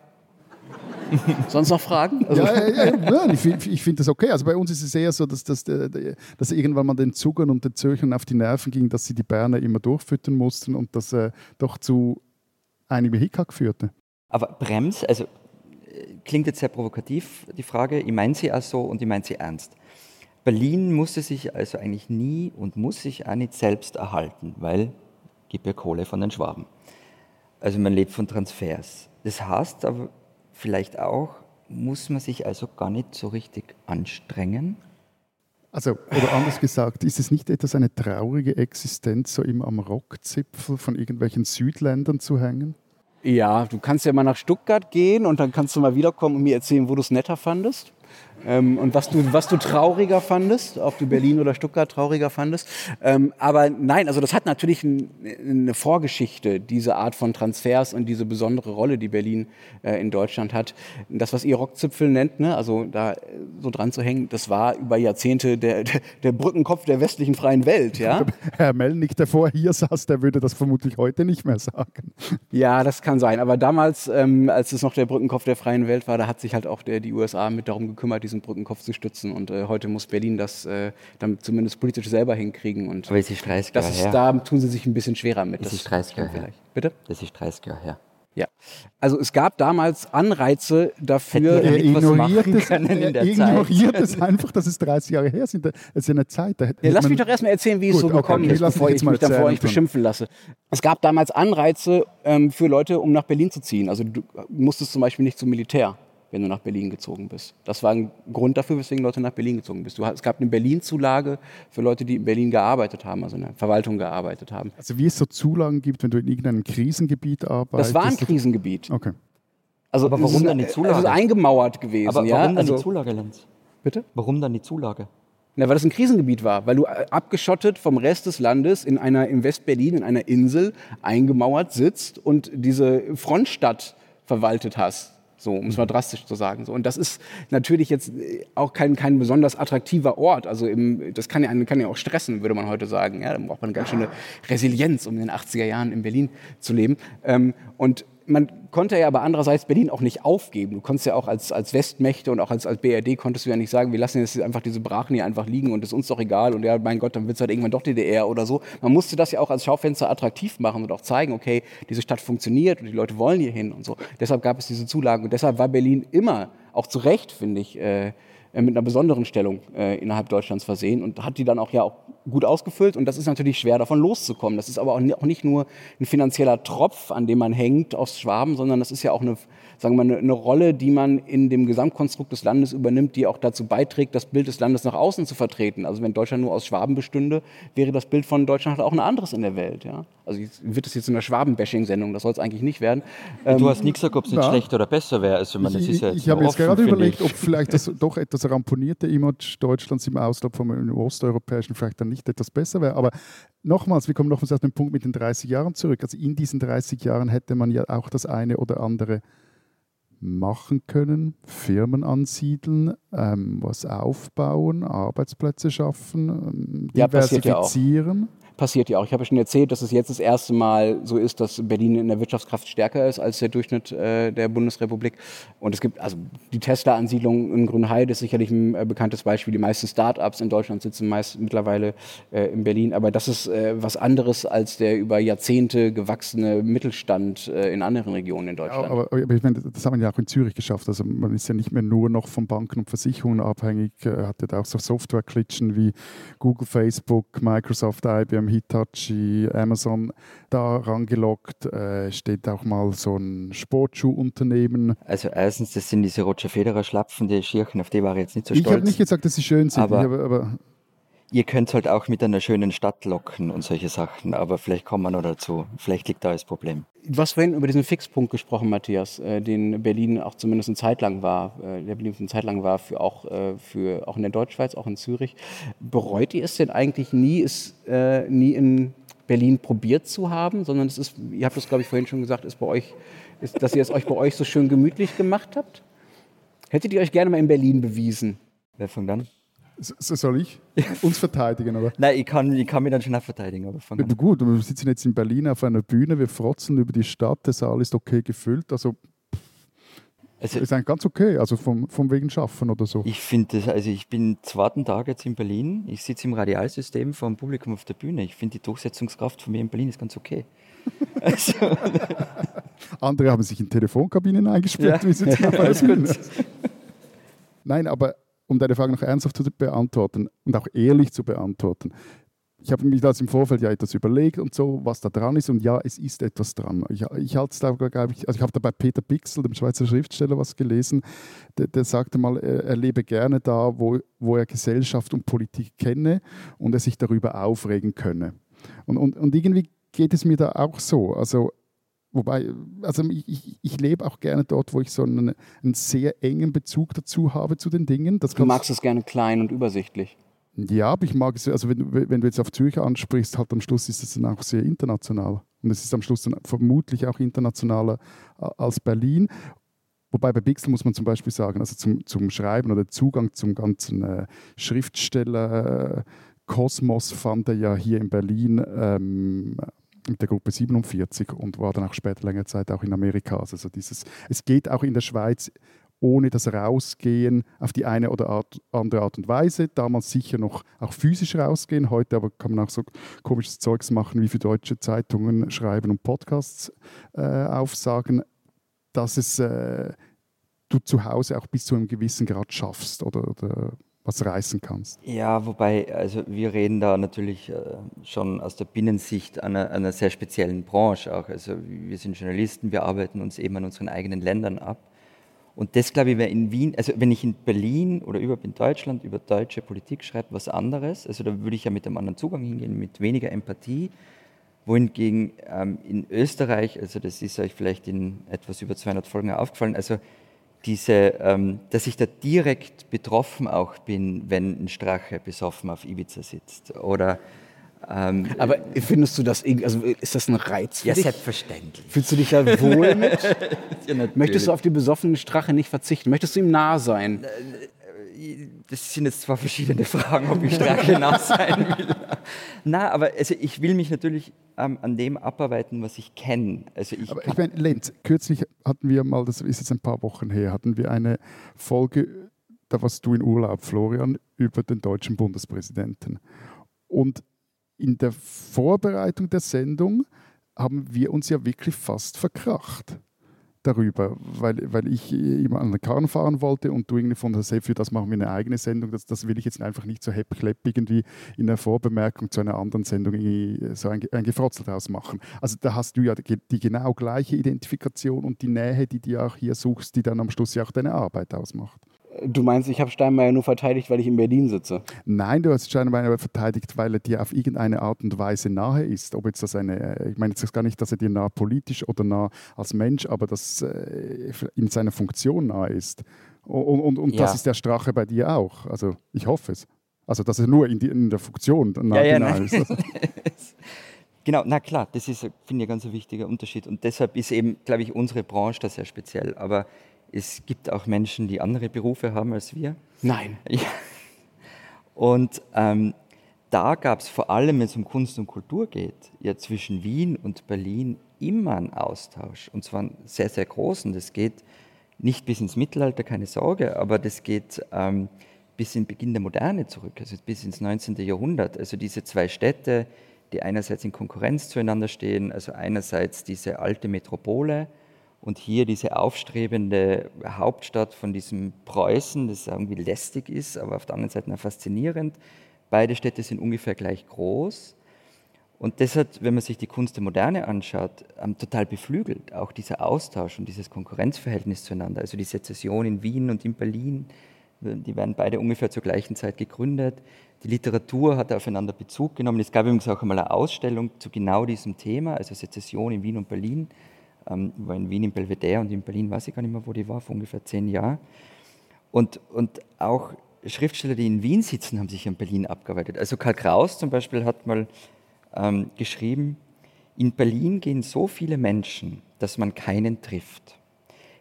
Sonst noch Fragen? Also ja, ja, ja, ich, ich finde das okay. Also bei uns ist es eher so, dass, dass, dass irgendwann mal den Zugern und den Zürchern auf die Nerven ging, dass sie die Berner immer durchfüttern mussten und das äh, doch zu einigem Hickhack führte. Aber Brems, also klingt jetzt sehr provokativ, die Frage, ich meine sie auch so und ich meine sie ernst. Berlin musste sich also eigentlich nie und muss sich auch nicht selbst erhalten, weil gibt ja Kohle von den Schwaben. Also man lebt von Transfers. Das heißt aber vielleicht auch, muss man sich also gar nicht so richtig anstrengen? Also, oder anders gesagt, ist es nicht etwas eine traurige Existenz, so immer am Rockzipfel von irgendwelchen Südländern zu hängen? Ja, du kannst ja mal nach Stuttgart gehen und dann kannst du mal wiederkommen und mir erzählen, wo du es netter fandest. Ähm, und was du, was du trauriger fandest, ob du Berlin oder Stuttgart trauriger fandest. Ähm, aber nein, also das hat natürlich ein, eine Vorgeschichte, diese Art von Transfers und diese besondere Rolle, die Berlin äh, in Deutschland hat. Das, was ihr Rockzipfel nennt, ne, also da äh, so dran zu hängen, das war über Jahrzehnte der, der, der Brückenkopf der westlichen freien Welt. Ja? Herr Mellnick, der vorher hier saß, der würde das vermutlich heute nicht mehr sagen. Ja, das kann sein. Aber damals, ähm, als es noch der Brückenkopf der freien Welt war, da hat sich halt auch der, die USA mit darum gekümmert, diesen Brückenkopf zu stützen. Und äh, heute muss Berlin das äh, dann zumindest politisch selber hinkriegen. Und Aber es ist 30 Jahre das ist, her. da tun sie sich ein bisschen schwerer mit. Es ist 30 Jahre her. Bitte? Das ist 30 Jahre her. Ja. Also es gab damals Anreize dafür. Er ignoriert, es, er der ignoriert es einfach, dass es 30 Jahre her sind. Das ist ja eine Zeit. Ja, lass mich doch erstmal erzählen, wie es Gut, so okay, gekommen okay, ist, bevor ich mich davor nicht beschimpfen lasse. Es gab damals Anreize ähm, für Leute, um nach Berlin zu ziehen. Also du musstest zum Beispiel nicht zum Militär, wenn du nach Berlin gezogen bist. Das war ein Grund dafür, weswegen Leute nach Berlin gezogen bist. Du, hast- es gab eine Berlin-Zulage für Leute, die in Berlin gearbeitet haben, also in der Verwaltung gearbeitet haben. Also wie es so Zulagen gibt, wenn du in irgendeinem Krisengebiet arbeitest. Das war ein Krisengebiet. Okay. Also Aber warum ist, dann die Es Zulage? ist eingemauert gewesen. Aber ja? warum dann also, die Zulage, Lenz? Bitte? Warum dann die Zulage? Na, weil das ein Krisengebiet war, weil du äh, abgeschottet vom Rest des Landes in einer in Westberlin in einer Insel eingemauert sitzt und diese Frontstadt verwaltet hast. So, um es mal drastisch zu sagen. So, und das ist natürlich jetzt äh, auch kein, kein besonders attraktiver Ort. Also im, das kann ja, einen, kann ja auch stressen, würde man heute sagen. Ja, da braucht man eine ganz schöne Resilienz, um in den 80er Jahren in Berlin zu leben. Ähm, und man konnte ja aber andererseits Berlin auch nicht aufgeben. Du konntest ja auch als, als Westmächte und auch als, als BRD konntest du ja nicht sagen, wir lassen jetzt einfach diese Brachen hier einfach liegen und ist uns doch egal und ja, mein Gott, dann wird es halt irgendwann doch DDR oder so. Man musste das ja auch als Schaufenster attraktiv machen und auch zeigen, okay, diese Stadt funktioniert und die Leute wollen hier hin und so. Deshalb gab es diese Zulagen und deshalb war Berlin immer, auch zu Recht, finde ich, äh, mit einer besonderen Stellung äh, innerhalb Deutschlands versehen und hat die dann auch ja auch gut ausgefüllt. Und das ist natürlich schwer, davon loszukommen. Das ist aber auch ni- auch nicht nur ein finanzieller Tropf, an dem man hängt aus Schwaben, sondern das ist ja auch eine, sagen wir mal, eine, eine Rolle, die man in dem Gesamtkonstrukt des Landes übernimmt, die auch dazu beiträgt, das Bild des Landes nach außen zu vertreten. Also wenn Deutschland nur aus Schwaben bestünde, wäre das Bild von Deutschland halt auch ein anderes in der Welt. Ja? Also jetzt wird es jetzt in einer Schwaben-Bashing-Sendung, das soll es eigentlich nicht werden. Ähm, du hast nicht gesagt, ob es nicht ja. schlecht oder besser wäre. Also, ich das Ich, ich, habe jetzt gerade überlegt, ich. ob vielleicht das doch etwas ramponierte Image Deutschlands im Ausland vom osteuropäischen vielleicht dann nicht etwas besser wäre. Aber nochmals, wir kommen nochmals auf den Punkt mit den 30 Jahren zurück. Also in diesen 30 Jahren hätte man ja auch das eine oder andere machen können, Firmen ansiedeln, ähm, was aufbauen, Arbeitsplätze schaffen, ähm, passiert ja diversifizieren. Passiert ja auch. Ich habe ja schon erzählt, dass es jetzt das erste Mal so ist, dass Berlin in der Wirtschaftskraft stärker ist als der Durchschnitt äh, der Bundesrepublik. Und es gibt also die Tesla-Ansiedlung in Grünheide ist sicherlich ein äh, bekanntes Beispiel. Die meisten Start-ups in Deutschland sitzen meist mittlerweile äh, in Berlin. Aber das ist äh, was anderes als der über Jahrzehnte gewachsene Mittelstand äh, in anderen Regionen in Deutschland. Ja, aber, aber ich meine, das haben wir ja auch in Zürich geschafft. Also man ist ja nicht mehr nur noch von Banken und Versicherungen abhängig. Äh, hat ja auch so Software-Klitschen wie Google, Facebook, Microsoft, IBM, Hitachi, Amazon da rangelockt. Äh, steht auch mal so ein Sportschuhunternehmen. Also erstens, das sind diese Roger Federer Schlapfen, die Schirchen, auf die war ich jetzt nicht so Ich habe stolz. nicht gesagt, dass sie schön sind. Aber- aber Ihr könnt halt auch mit einer schönen Stadt locken und solche Sachen, aber vielleicht kommen wir noch dazu. Vielleicht liegt da das Problem. Du hast vorhin über diesen Fixpunkt gesprochen, Matthias, äh, den Berlin auch zumindest eine Zeit lang war, äh, der Berlin eine Zeit lang war, für auch, äh, für, auch in der Deutschschweiz, auch in Zürich. Bereut ihr es denn eigentlich nie, es äh, nie in Berlin probiert zu haben, sondern es ist, ihr habt das glaube ich vorhin schon gesagt, ist bei euch, ist, dass ihr es euch bei euch so schön gemütlich gemacht habt? Hättet ihr euch gerne mal in Berlin bewiesen? Wer fängt an? So so soll ich uns verteidigen, oder? Nein, ich kann, ich kann mich dann schon auch verteidigen, aber fang Ja, an. gut, wir sitzen jetzt in Berlin auf einer Bühne, wir frotzen über die Stadt, der Saal ist okay gefüllt, also Also, ist eigentlich ganz okay, also vom, vom wegen Schaffen oder so. ich finde das, also ich bin zweiten Tag jetzt in Berlin, ich sitze im Radialsystem vor dem Publikum auf der Bühne. Ich finde die Durchsetzungskraft von mir in Berlin ist ganz okay. Also, Andere haben sich in Telefonkabinen eingesperrt, Ja. wie einer Bühne. Nein, aber um deine Frage noch ernsthaft zu beantworten und auch ehrlich zu beantworten, ich habe mir das im Vorfeld ja etwas überlegt und so, was da dran ist. Und ja, es ist etwas dran. Ich, ich halte es da, glaube ich, also ich habe da bei Peter Pixel, dem Schweizer Schriftsteller, was gelesen. Der, der sagte mal, er, er, lebe gerne da, wo, wo er Gesellschaft und Politik kenne und er sich darüber aufregen könne. Und, und, und irgendwie geht es mir da auch so. Also Wobei, also ich, ich, lebe auch gerne dort, wo ich so einen, einen, sehr engen Bezug dazu habe zu den Dingen. Das du magst es gerne klein und übersichtlich. Ja, aber ich mag es, also wenn, wenn, du jetzt auf Zürich ansprichst, halt am Schluss ist es dann auch sehr international. Und es ist am Schluss dann vermutlich auch internationaler äh, als Berlin. Wobei bei Pixel muss man zum Beispiel sagen, also zum, zum Schreiben oder Zugang zum ganzen äh, Schriftsteller-Kosmos fand er ja hier in Berlin ähm, mit der Gruppe 47 und war dann auch später längere Zeit auch in Amerika. Also dieses, es geht auch in der Schweiz ohne das Rausgehen auf die eine oder Art, andere Art und Weise. Damals sicher noch auch physisch rausgehen, heute aber kann man auch so komisches Zeugs machen, wie für deutsche Zeitungen schreiben und Podcasts äh, aufsagen, dass es äh, du zu Hause auch bis zu einem gewissen Grad schaffst oder, oder was reißen kannst. Ja, wobei, also wir reden da natürlich äh, schon aus der Binnensicht einer, einer sehr speziellen Branche auch. Also wir sind Journalisten, wir arbeiten uns eben an unseren eigenen Ländern ab. Und das, glaube ich, wäre in Wien, also wenn ich in Berlin oder überhaupt in Deutschland über deutsche Politik schreibe, was anderes. Also da würde ich ja mit einem anderen Zugang hingehen, mit weniger Empathie. Wohingegen ähm, in Österreich, also das ist euch vielleicht in etwas über 200 Folgen aufgefallen, also diese, ähm, dass ich da direkt betroffen auch bin, wenn ein Strache besoffen auf Ibiza sitzt. Oder ähm, Aber findest du das, also ist das ein Reiz für ja, dich? Ja, selbstverständlich. Fühlst du dich da wohl mit? ja, Möchtest du auf die besoffenen Strache nicht verzichten? Möchtest du ihm nah sein? Das sind jetzt zwei verschiedene Fragen, ob ich Strache nah sein will. Na, aber also ich will mich natürlich ähm, an dem abarbeiten, was ich kenne. Also ich aber ich meine, Lenz, kürzlich hatten wir mal, das ist jetzt ein paar Wochen her, hatten wir eine Folge, da warst du in Urlaub, Florian, über den deutschen Bundespräsidenten. Und in der Vorbereitung der Sendung haben wir uns ja wirklich fast verkracht darüber, weil, weil ich immer an den Karren fahren wollte und du irgendwie von der hey, für das machen wir eine eigene Sendung. Das, das will ich jetzt einfach nicht so hepp irgendwie in der Vorbemerkung zu einer anderen Sendung so ein, ein Gefrotzel draus machen. Also da hast du ja die, die, genau gleiche Identifikation und die Nähe, die du auch hier suchst, die dann am Schluss ja auch deine Arbeit ausmacht. Du meinst, ich habe Steinmeier nur verteidigt, weil ich in Berlin sitze? Nein, du hast Steinmeier verteidigt, weil er dir auf irgendeine Art und Weise nahe ist. Ob jetzt das eine, äh, ich meine jetzt gar nicht, dass er dir nah politisch oder nah als Mensch, aber dass äh, in seiner Funktion nah ist. Und, und, und ja. das ist der Strache bei dir auch. Also ich hoffe es. Also dass er nur in, die, in der Funktion nah, ja, ja, ist. Genau, na klar, das ist, finde ich, ein ganz wichtiger Unterschied. Und deshalb ist eben, glaube ich, unsere Branche da sehr speziell. Aber es gibt auch Menschen, die andere Berufe haben als wir. Nein. Ja. Und ähm, da gab es vor allem, wenn es um Kunst und Kultur geht, ja zwischen Wien und Berlin immer einen Austausch. Und zwar einen sehr, sehr großen. Das geht nicht bis ins Mittelalter, keine Sorge, aber das geht ähm, bis in Beginn der Moderne zurück, also bis ins 19. Jahrhundert. Also diese zwei Städte, die einerseits in Konkurrenz zueinander stehen, also einerseits diese alte Metropole, und hier diese aufstrebende Hauptstadt von diesem Preußen, das irgendwie lästig ist, aber auf der anderen Seite faszinierend. Beide Städte sind ungefähr gleich groß. Und deshalb, wenn man sich die Kunst der Moderne anschaut, ähm, total beflügelt, auch dieser Austausch und dieses Konkurrenzverhältnis zueinander. Also die Sezession in Wien und in Berlin, die werden beide ungefähr zur gleichen Zeit gegründet. Die Literatur hat aufeinander Bezug genommen. Es gab übrigens auch einmal eine Ausstellung zu genau diesem Thema, also Sezession in Wien und Berlin ähm, war in Wien im Belvedere und in Berlin weiß ich gar nicht mehr, wo die war, vor ungefähr zehn Jahren. Und, und auch Schriftsteller, die in Wien sitzen, haben sich in Berlin abgearbeitet. Also Karl Kraus zum Beispiel hat mal ähm, geschrieben, in Berlin gehen so viele Menschen, dass man keinen trifft.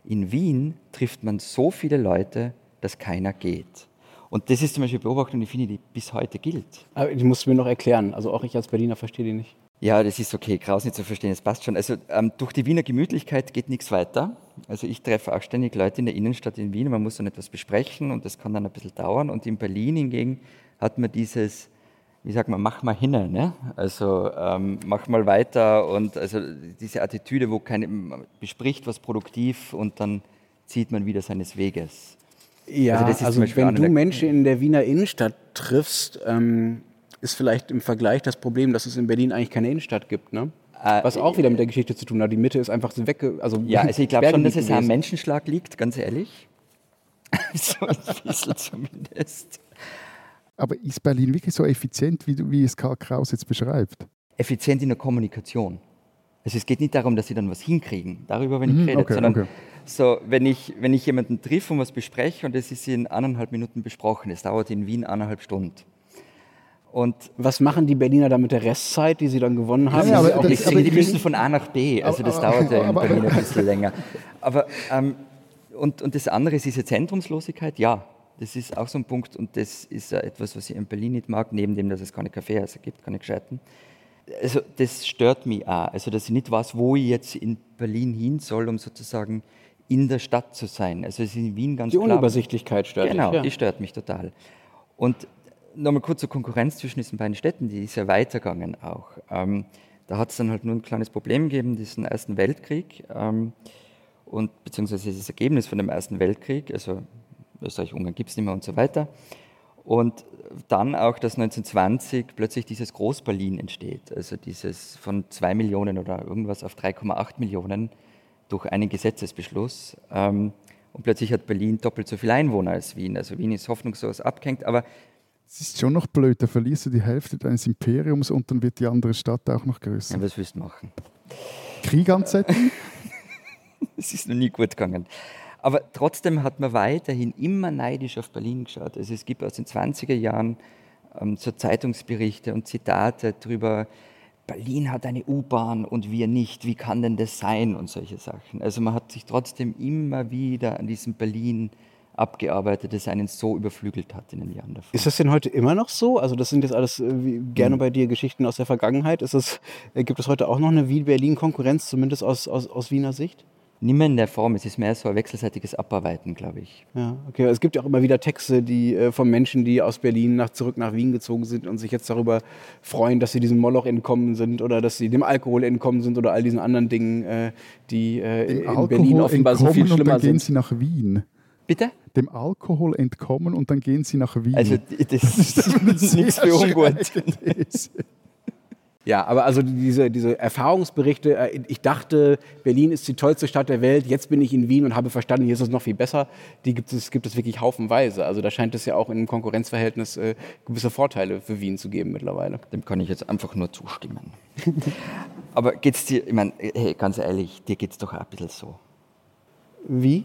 In Wien trifft man so viele Leute, dass keiner geht. Und das ist zum Beispiel eine Beobachtung, die finde, die bis heute gilt. Aber die musst du mir noch erklären. Also auch ich als Berliner verstehe die nicht. Ja, das ist okay, Kraus nicht zu verstehen, das passt schon. Also ähm, durch die Wiener Gemütlichkeit geht nichts weiter. Also ich treffe auch ständig Leute in der Innenstadt in Wien, man muss dann etwas besprechen und das kann dann ein bisschen dauern. Und in Berlin hingegen hat man dieses, wie sagt man, mach mal hin, ne? also ähm, mach mal weiter und also diese Attitüde, wo keine, man bespricht was produktiv und dann zieht man wieder seines Weges. Ja, also, also wenn du Menschen in der Wiener Innenstadt triffst, ähm, ist vielleicht im Vergleich das Problem, dass es in Berlin eigentlich keine Innenstadt gibt, ne? Äh, Was auch wieder mit der Geschichte zu tun hat. Die Mitte ist einfach so weg. Also Ja, also ich glaube schon, dass es am. Menschenschlag liegt, ganz ehrlich. so ein bisschen zumindest. Aber ist Berlin wirklich so effizient, wie, du, wie es Karl Kraus jetzt beschreibt? Effizient in der Kommunikation. Also es geht nicht darum, dass sie dann was hinkriegen, darüber, wenn ich Mhm, rede, okay, sondern okay. so, wenn ich, wenn ich jemanden triff und was bespreche und es ist in eineinhalb Minuten besprochen, es dauert in Wien eineinhalb Stunden. Und Was machen die Berliner da mit der Restzeit, die sie dann gewonnen haben? Ja, Die auch das- die, die die- müssen von A nach B, also das Aber- dauert ja in aber- Berlin ein bisschen länger. Aber, ähm, und, und das andere ist diese Zentrumslosigkeit, ja, das ist auch so ein Punkt und das ist ja etwas, was ich in Berlin nicht mag, neben dem, dass es keine Kaffeehäuser gibt, keine gescheiten. Also das stört mich auch, also dass ich nicht weiß, wo ich jetzt in Berlin hin soll, um sozusagen in der Stadt zu sein. Also es ist in Wien ganz Die klar. Unübersichtlichkeit stört Genau, dich, ja. die stört mich total. Und nochmal kurz zur Konkurrenz zwischen diesen beiden Städten, die ist ja weitergegangen auch. Ähm, da hat es dann halt nur ein kleines Problem gegeben, diesen Ersten Weltkrieg ähm, und beziehungsweise das Ergebnis von dem Ersten Weltkrieg, also Österreich-Ungarn gibt es nicht mehr und so weiter. Und dann auch, dass 1920 plötzlich dieses Groß-Berlin entsteht, also dieses von 2 Millionen oder irgendwas auf 3,8 Millionen durch einen Gesetzesbeschluss. Ähm, und plötzlich hat Berlin doppelt so viele Einwohner als Wien. Also Wien ist hoffnungslos abgehängt, aber Es ist schon noch blöd, da verlierst du die Hälfte deines Imperiums und dann wird die andere Stadt auch noch größer. ja, was willst du machen? Krieg anzetteln? Es ist noch nie gut gegangen. Aber trotzdem hat man weiterhin immer neidisch auf Berlin geschaut. Also es gibt aus den 20er Jahren ähm, so Zeitungsberichte und Zitate darüber, Berlin hat eine U-Bahn und wir nicht, wie kann denn das sein und solche Sachen. Also man hat sich trotzdem immer wieder an diesem Berlin abgearbeitet, das einen so überflügelt hat in den Jahren davor. Ist das denn heute immer noch so? Also das sind jetzt alles äh, wie, gerne bei dir Geschichten aus der Vergangenheit. Ist das, äh, gibt es heute auch noch eine Wien-Berlin-Konkurrenz, zumindest aus, aus, aus Wiener Sicht? Nicht mehr in der Form, es ist mehr so ein wechselseitiges Abarbeiten, glaube ich. Ja, okay. Es gibt ja auch immer wieder Texte, die äh, von Menschen, die aus Berlin nach, zurück nach Wien gezogen sind und sich jetzt darüber freuen, dass sie diesem Moloch entkommen sind oder dass sie dem Alkohol entkommen sind oder all diesen anderen Dingen, die Dem in Alkohol Berlin offenbar so viel entkommen und schlimmer dann gehen sind. sie nach Wien. Bitte? Dem Alkohol entkommen und dann gehen sie nach Wien. Also das ist nichts für ungut. Ja, aber also diese, diese Erfahrungsberichte, äh, ich dachte, Berlin ist die tollste Stadt der Welt, jetzt bin ich in Wien und habe verstanden, hier ist es noch viel besser, die gibt es, gibt es wirklich haufenweise. Also da scheint es ja auch in einem Konkurrenzverhältnis äh, gewisse Vorteile für Wien zu geben mittlerweile. Dem kann ich jetzt einfach nur zustimmen. Aber geht's dir, ich meine, hey, ganz ehrlich, dir geht's doch auch ein bisschen so. Wie?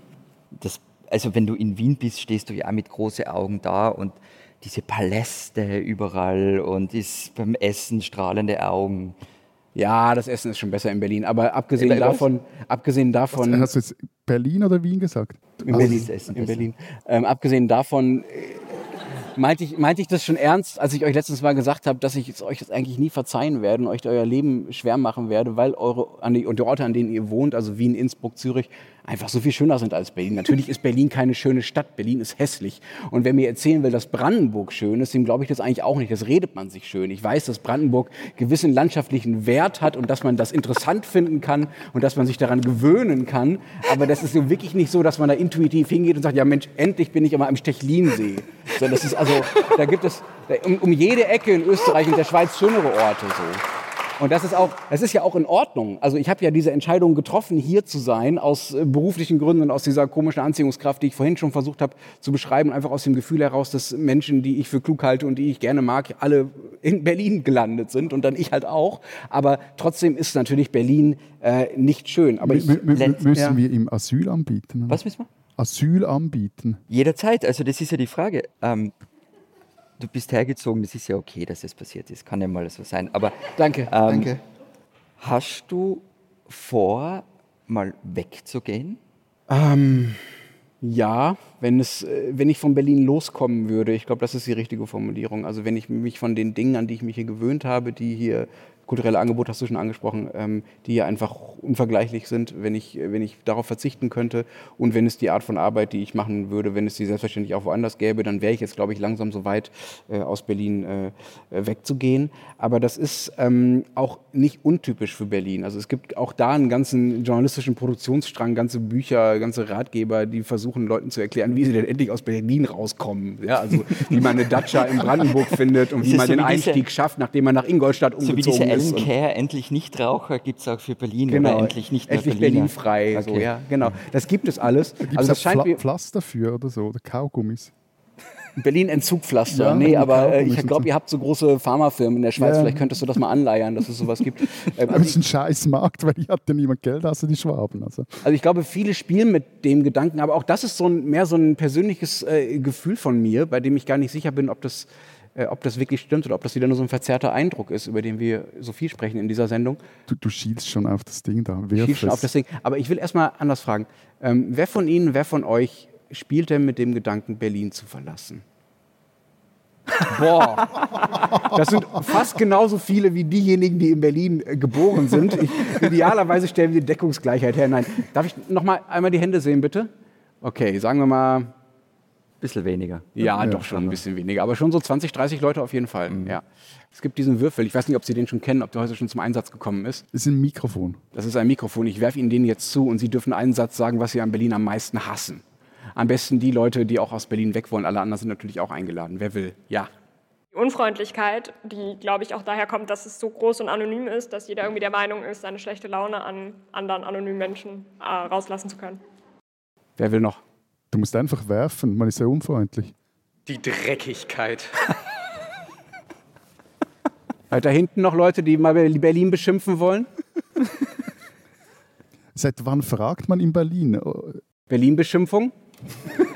Das, also wenn du in Wien bist, stehst du ja mit großen Augen da und diese Paläste überall und ist beim Essen strahlende Augen. Ja, das Essen ist schon besser in Berlin, aber abgesehen was? davon, abgesehen davon, Hast du jetzt Berlin oder Wien gesagt? in Also, Berlin, das Essen in. Berlin. Ähm, abgesehen davon äh, meinte ich, meinte ich das schon ernst, als ich euch letztens mal gesagt habe, dass ich es euch jetzt eigentlich nie verzeihen werde und euch euer Leben schwer machen werde, weil eure an die, und die Orte, an denen ihr wohnt, also Wien, Innsbruck, Zürich, einfach so viel schöner sind als Berlin. Natürlich ist Berlin keine schöne Stadt, Berlin ist hässlich. Und wer mir erzählen will, dass Brandenburg schön ist, dem glaube ich das eigentlich auch nicht. Das redet man sich schön. Ich weiß, dass Brandenburg gewissen landschaftlichen Wert hat und dass man das interessant finden kann und dass man sich daran gewöhnen kann. Aber das ist so wirklich nicht so, dass man da intuitiv hingeht und sagt, ja Mensch, endlich bin ich immer am Stechlinsee. So, das ist also, da gibt es um, um jede Ecke in Österreich und der Schweiz schönere Orte so. Und das ist auch, das ist ja auch in Ordnung. Also ich habe ja diese Entscheidung getroffen, hier zu sein, aus äh, beruflichen Gründen und aus dieser komischen Anziehungskraft, die ich vorhin schon versucht habe zu beschreiben, einfach aus dem Gefühl heraus, dass Menschen, die ich für klug halte und die ich gerne mag, alle in Berlin gelandet sind und dann ich halt auch. Aber trotzdem ist natürlich Berlin äh, nicht schön. Aber ich, müssen ja. wir ihm Asyl anbieten? Was müssen wir? Asyl anbieten. Jederzeit, also das ist ja die Frage. Ähm, du bist hergezogen, das ist ja okay, dass das passiert ist, kann ja mal so sein. Aber danke, Ähm, danke. hast du vor, mal wegzugehen? Ähm, ja, wenn, es, äh, wenn ich von Berlin loskommen würde, ich glaube, das ist die richtige Formulierung. Also wenn ich mich von den Dingen, an die ich mich hier gewöhnt habe, die hier kulturelle Angebote hast du schon angesprochen, ähm, die ja einfach unvergleichlich sind, wenn ich, wenn ich darauf verzichten könnte und wenn es die Art von Arbeit, die ich machen würde, wenn es die selbstverständlich auch woanders gäbe, dann wäre ich jetzt, glaube ich, langsam so weit, äh, aus Berlin äh, wegzugehen. Aber das ist ähm, auch nicht untypisch für Berlin. Also es gibt auch da einen ganzen journalistischen Produktionsstrang, ganze Bücher, ganze Ratgeber, die versuchen, Leuten zu erklären, wie sie denn endlich aus Berlin rauskommen. Ja, also wie man eine Datscha in Brandenburg findet und wie man so den wie Einstieg schafft, nachdem man nach Ingolstadt umgezogen ist. So wie Ellen Care, endlich Nichtraucher, gibt es auch für Berlin. Genau, oder endlich nicht endlich Berlin frei. Okay. So, ja, genau. Das gibt es alles. Gibt also es Pfla Pflaster für oder so, oder Kaugummis? Berlin Entzugpflaster. Ja, nee, aber äh, ich glaube, ihr habt so große Pharmafirmen in der Schweiz. Ja. Vielleicht könntest du das mal anleiern, dass es sowas gibt. Ähm, aber es ist ein scheiß Markt, weil hier hat ja niemand Geld, außer die Schwaben. Also. also ich glaube, viele spielen mit dem Gedanken, aber auch das ist so ein, mehr so ein persönliches äh, Gefühl von mir, bei dem ich gar nicht sicher bin, ob das äh, ob das wirklich stimmt oder ob das wieder nur so ein verzerrter Eindruck ist, über den wir so viel sprechen in dieser Sendung. Du, du schielst schon auf das Ding da. Ich schielst schon auf das Ding. Aber ich will erstmal anders fragen. Ähm, wer von Ihnen, wer von euch spielt denn mit dem Gedanken, Berlin zu verlassen? Boah, das sind fast genauso viele wie diejenigen, die in Berlin äh, geboren sind. Ich, idealerweise stellen wir die Deckungsgleichheit her. Nein, darf ich noch mal einmal die Hände sehen, bitte? Okay, sagen wir mal bisschen weniger. Ja, ja doch schon ein bisschen weniger. Aber schon so 20, 30 Leute auf jeden Fall. Mhm. Ja. Es gibt diesen Würfel. Ich weiß nicht, ob Sie den schon kennen, ob der heute schon zum Einsatz gekommen ist. Das ist ein Mikrofon. Das ist ein Mikrofon. Ich werfe Ihnen den jetzt zu und Sie dürfen einen Satz sagen, was Sie an Berlin am meisten hassen. Am besten die Leute, die auch aus Berlin weg wollen. Alle anderen sind natürlich auch eingeladen. Wer will? Ja. Die Unfreundlichkeit, die, glaube ich, auch daher kommt, dass es so groß und anonym ist, dass jeder irgendwie der Meinung ist, seine schlechte Laune an anderen anonymen Menschen äh, rauslassen zu können. Wer will noch? Du musst einfach werfen, man ist sehr unfreundlich. Die Dreckigkeit. da hinten noch Leute, die mal Berlin beschimpfen wollen? Seit wann fragt man in Berlin? Berlin-Beschimpfung?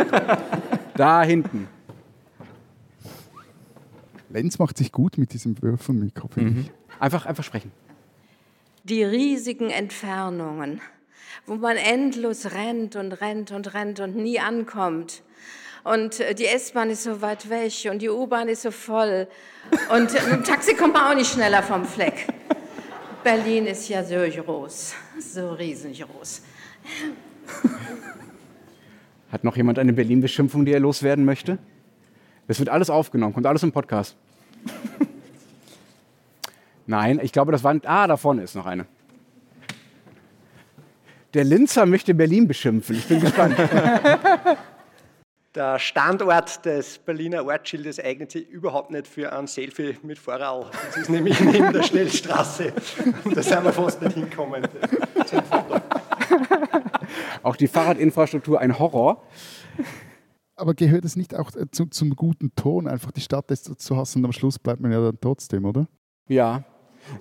da hinten. Lenz macht sich gut mit diesem Würfelmikro, finde mhm. ich. Einfach, einfach sprechen. Die riesigen Entfernungen wo man endlos rennt und rennt und rennt und nie ankommt. Und äh, die S-Bahn ist so weit weg und die U-Bahn ist so voll. Und mit dem Taxi kommt man auch nicht schneller vom Fleck. Berlin ist ja so groß, so riesengroß. Hat noch jemand eine Berlin-Beschimpfung, die er loswerden möchte? Das wird alles aufgenommen, kommt alles im Podcast. Nein, ich glaube, das war. Ah, da vorne ist noch eine. Der Linzer möchte Berlin beschimpfen. Ich bin gespannt. Der Standort des Berliner Ortsschildes eignet sich überhaupt nicht für ein Selfie mit Vorrall. Das ist nämlich neben der Schnellstraße. Da sind wir fast nicht hinkommen. Auch die Fahrradinfrastruktur ein Horror. Aber gehört es nicht auch zu, zum guten Ton, einfach die Stadt zu hassen und am Schluss bleibt man ja dann trotzdem, oder? Ja,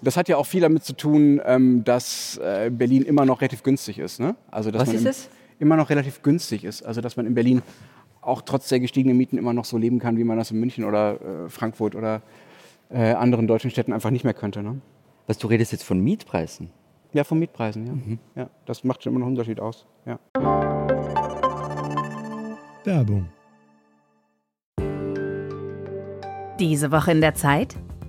das hat ja auch viel damit zu tun, ähm, dass äh, Berlin immer noch relativ günstig ist. Ne? Also, dass Was man ist es? Immer noch relativ günstig ist. Also dass man in Berlin auch trotz der gestiegenen Mieten immer noch so leben kann, wie man das in München oder äh, Frankfurt oder äh, anderen deutschen Städten einfach nicht mehr könnte. Ne? Was, du redest jetzt von Mietpreisen? Ja, von Mietpreisen, ja. Mhm. ja das macht schon immer noch einen Unterschied aus. Ja. Werbung. Diese Woche in der Zeit?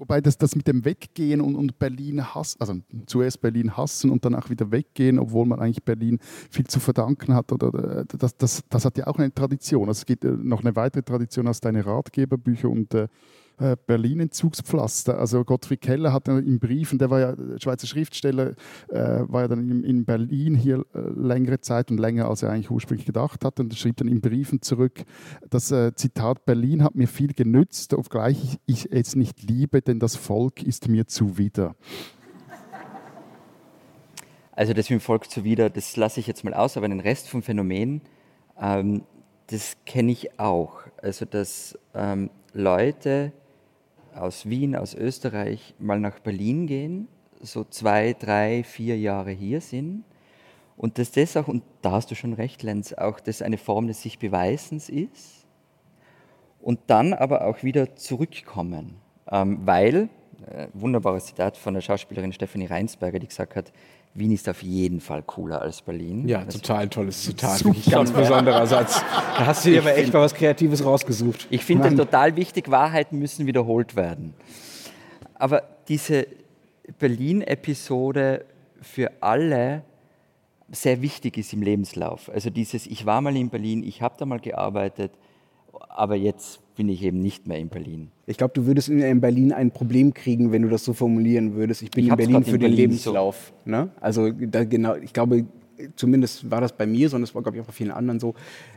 Wobei das, das mit dem Weggehen und, und Berlin hassen, also zuerst Berlin hassen und danach wieder weggehen, obwohl man eigentlich Berlin viel zu verdanken hat, oder, das, das, das hat ja auch eine Tradition. Also es gibt äh, noch eine weitere Tradition als deine Ratgeberbücher und äh, äh, Berlin-Entzugspflaster. Also Gottfried Keller hat in Briefen, der war ja Schweizer Schriftsteller, äh, war ja dann in, in Berlin hier äh, längere Zeit und länger, als er eigentlich ursprünglich gedacht hat und schrieb dann in Briefen zurück, das äh, Zitat, Berlin hat mir viel genützt, obgleich ich, ich es nicht liebe, denn das Volk ist mir zuwider. Also das mit dem Volk zuwider, das lasse ich jetzt mal aus, aber den Rest vom Phänomen, ähm, das kenne ich auch. Also dass ähm, Leute aus Wien, aus Österreich mal nach Berlin gehen, so zwei, drei, vier Jahre hier sind Und dass das auch, und da hast du schon recht, Lenz, auch das eine Form des sich Beweisens ist und dann aber auch wieder zurückkommen. Ähm, weil, äh, wunderbares Zitat von der Schauspielerin Stefanie Reinsberger, die gesagt hat, Wien ist auf jeden Fall cooler als Berlin. Ja, Also total tolles Zitat. Ganz besonderer Satz. Da hast du dir aber echt mal was Kreatives rausgesucht. Ich finde Mann. total wichtig, Wahrheiten müssen wiederholt werden. Aber diese Berlin-Episode für alle sehr wichtig ist im Lebenslauf. Also dieses, ich war mal in Berlin, ich habe da mal gearbeitet, aber jetzt bin ich eben nicht mehr in Berlin. Ich glaube, du würdest in in Berlin ein Problem kriegen, wenn du das so formulieren würdest. Ich bin Ich in Berlin für in den Berlin Lebenslauf. Ne? Also da genau, ich glaube, zumindest war das bei mir, sondern es war, glaube ich, auch bei vielen anderen so.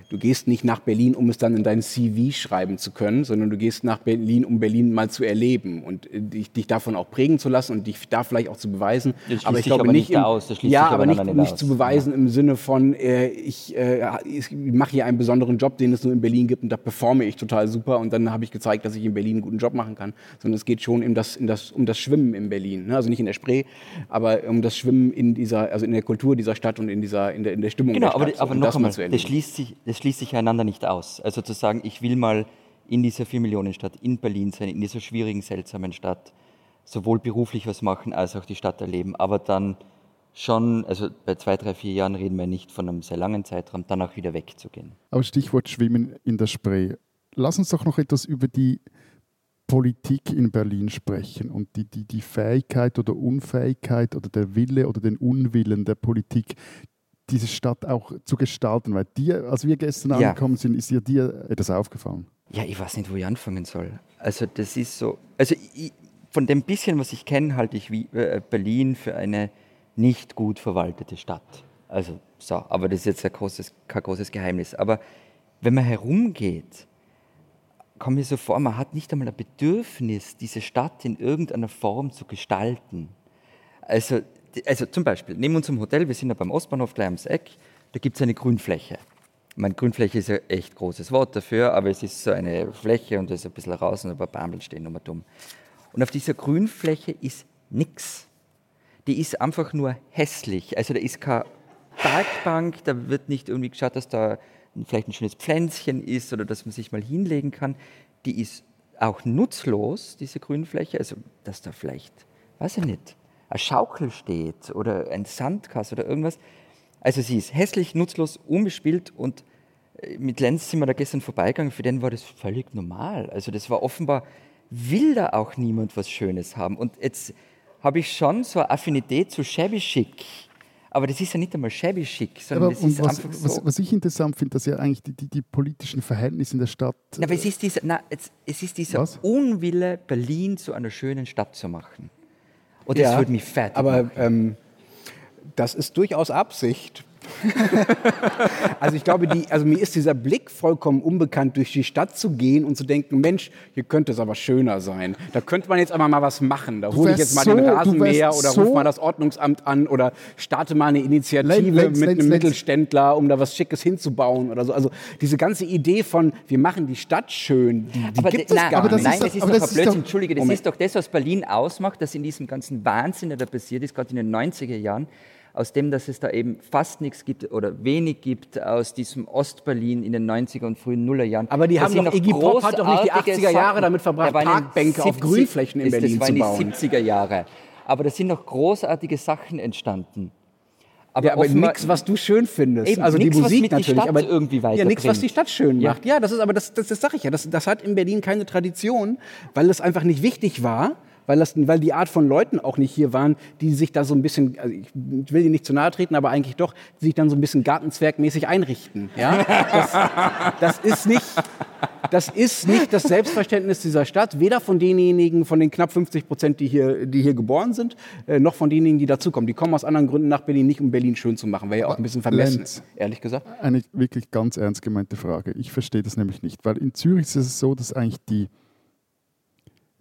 Du gehst nicht nach Berlin, um es dann in dein CV schreiben zu können, sondern du gehst nach Berlin, um Berlin mal zu erleben und äh, dich, dich davon auch prägen zu lassen und dich da vielleicht auch zu beweisen. Aber ich glaube aber nicht, nicht im, aus, das schließt ja, aber aber nicht, nicht zu beweisen im Sinne von, äh, ich, äh, ich mache hier einen besonderen Job, den es nur in Berlin gibt und da performe ich total super und dann habe ich gezeigt, dass ich in Berlin einen guten Job machen kann, sondern es geht schon in das, in das, um das Schwimmen in Berlin, ne? also nicht in der Spree, aber um das Schwimmen in dieser, also in der Kultur dieser Stadt und in dieser, in der, in der Stimmung Genau, der aber, aber um noch das mal einmal, zu das schließt, sich, das schließt sich einander nicht aus. Also zu sagen, ich will mal in dieser Vier-Millionen-Stadt, in Berlin sein, in dieser schwierigen, seltsamen Stadt, sowohl beruflich was machen, als auch die Stadt erleben, aber dann schon, also bei zwei, drei, vier Jahren reden wir nicht von einem sehr langen Zeitraum, dann auch wieder wegzugehen. Aber Stichwort Schwimmen in der Spree. Lass uns doch noch etwas über die Politik in Berlin sprechen und die, die, die Fähigkeit oder Unfähigkeit oder der Wille oder den Unwillen der Politik, diese Stadt auch zu gestalten. Weil dir, als wir gestern Ja. angekommen sind, ist dir, dir etwas aufgefallen. Ja, ich weiß nicht, wo ich anfangen soll. Also das ist so, also ich, von dem bisschen, was ich kenne, halte ich wie, äh, Berlin für eine nicht gut verwaltete Stadt. Also so, aber das ist jetzt ein großes, kein großes Geheimnis. Aber wenn man herumgeht, kommt mir so vor, man hat nicht einmal ein Bedürfnis, diese Stadt in irgendeiner Form zu gestalten. Also, also zum Beispiel, neben unserem Hotel, wir sind ja beim Ostbahnhof gleich ums Eck, da gibt es eine Grünfläche. Meine, Grünfläche ist ja echt großes Wort dafür, aber es ist so eine Fläche und da ist ein bisschen raus und ein paar Bäume stehen nur dumm. Und auf dieser Grünfläche ist nichts. Die ist einfach nur hässlich. Also da ist keine Parkbank, da wird nicht irgendwie geschaut, dass da vielleicht ein schönes Pflänzchen ist oder dass man sich mal hinlegen kann. Die ist auch nutzlos, diese Grünfläche. Also, dass da vielleicht, weiß ich nicht, eine Schaukel steht oder ein Sandkasten oder irgendwas. Also sie ist hässlich, nutzlos, unbespielt und äh, mit Lenz sind wir da gestern vorbeigegangen, für den war das völlig normal. Also das war offenbar, will da auch niemand was Schönes haben. Und jetzt habe ich schon so eine Affinität zu shabby chic. Aber das ist ja nicht einmal shabby chic, sondern Aber das ist was, einfach so. was, was ich interessant finde, dass ja eigentlich die, die, die politischen Verhältnisse in der Stadt. Na, aber es ist dieser, na, es, es ist dieser Was? Unwille, Berlin zu einer schönen Stadt zu machen. Und das Ja, würde mich fertig Aber machen. ähm, das ist durchaus Absicht. also ich glaube, die, also mir ist dieser Blick vollkommen unbekannt, durch die Stadt zu gehen und zu denken, Mensch, hier könnte es aber schöner sein. Da könnte man jetzt aber mal was machen. Da hole ich jetzt mal so- den Rasenmäher oder so- ruf mal das Ordnungsamt an oder starte mal eine Initiative Lenz, mit Lenz, einem Lenz. Mittelständler, um da was Schickes hinzubauen oder so. Also diese ganze Idee von, wir machen die Stadt schön, die, die aber gibt es nein, gar aber das nicht. nein, ist doch- das ist aber doch das ist Entschuldige, das Moment. ist doch das, was Berlin ausmacht, dass in diesem ganzen Wahnsinn, der da passiert ist, gerade in den 90er Jahren, aus dem, dass es da eben fast nichts gibt oder wenig gibt aus diesem Ostberlin in den 90er und frühen Nullerjahren. Aber die Da haben doch- noch Iggy Pop hat doch nicht die großartige 80er Jahre damit verbracht, Parkbänke auf Grünflächen in Berlin das zu bauen. den 70er Jahre. Aber da sind noch großartige Sachen entstanden. Aber, Ja, aber nichts, was du schön findest. Eben, also die nix, was Musik mit die natürlich, Stadt aber irgendwie ja, nichts, was die Stadt schön Ja. macht. Ja, das ist aber das, das, das sage ich ja. Das, das hat in Berlin keine Tradition, weil es einfach nicht wichtig war. Weil, das, weil die Art von Leuten auch nicht hier waren, die sich da so ein bisschen, also ich will ihnen nicht zu nahe treten, aber eigentlich doch, die sich dann so ein bisschen gartenzwergmäßig einrichten. Ja? Das, das, ist nicht, das ist nicht das Selbstverständnis dieser Stadt, weder von denjenigen, von den knapp 50 Prozent, die hier, die hier geboren sind, äh, noch von denjenigen, die dazukommen. Die kommen aus anderen Gründen nach Berlin, nicht um Berlin schön zu machen. Wäre ja auch ein bisschen vermessen, Lenz. ehrlich gesagt. Eine wirklich ganz ernst gemeinte Frage. Ich verstehe das nämlich nicht, weil in Zürich ist es so, dass eigentlich die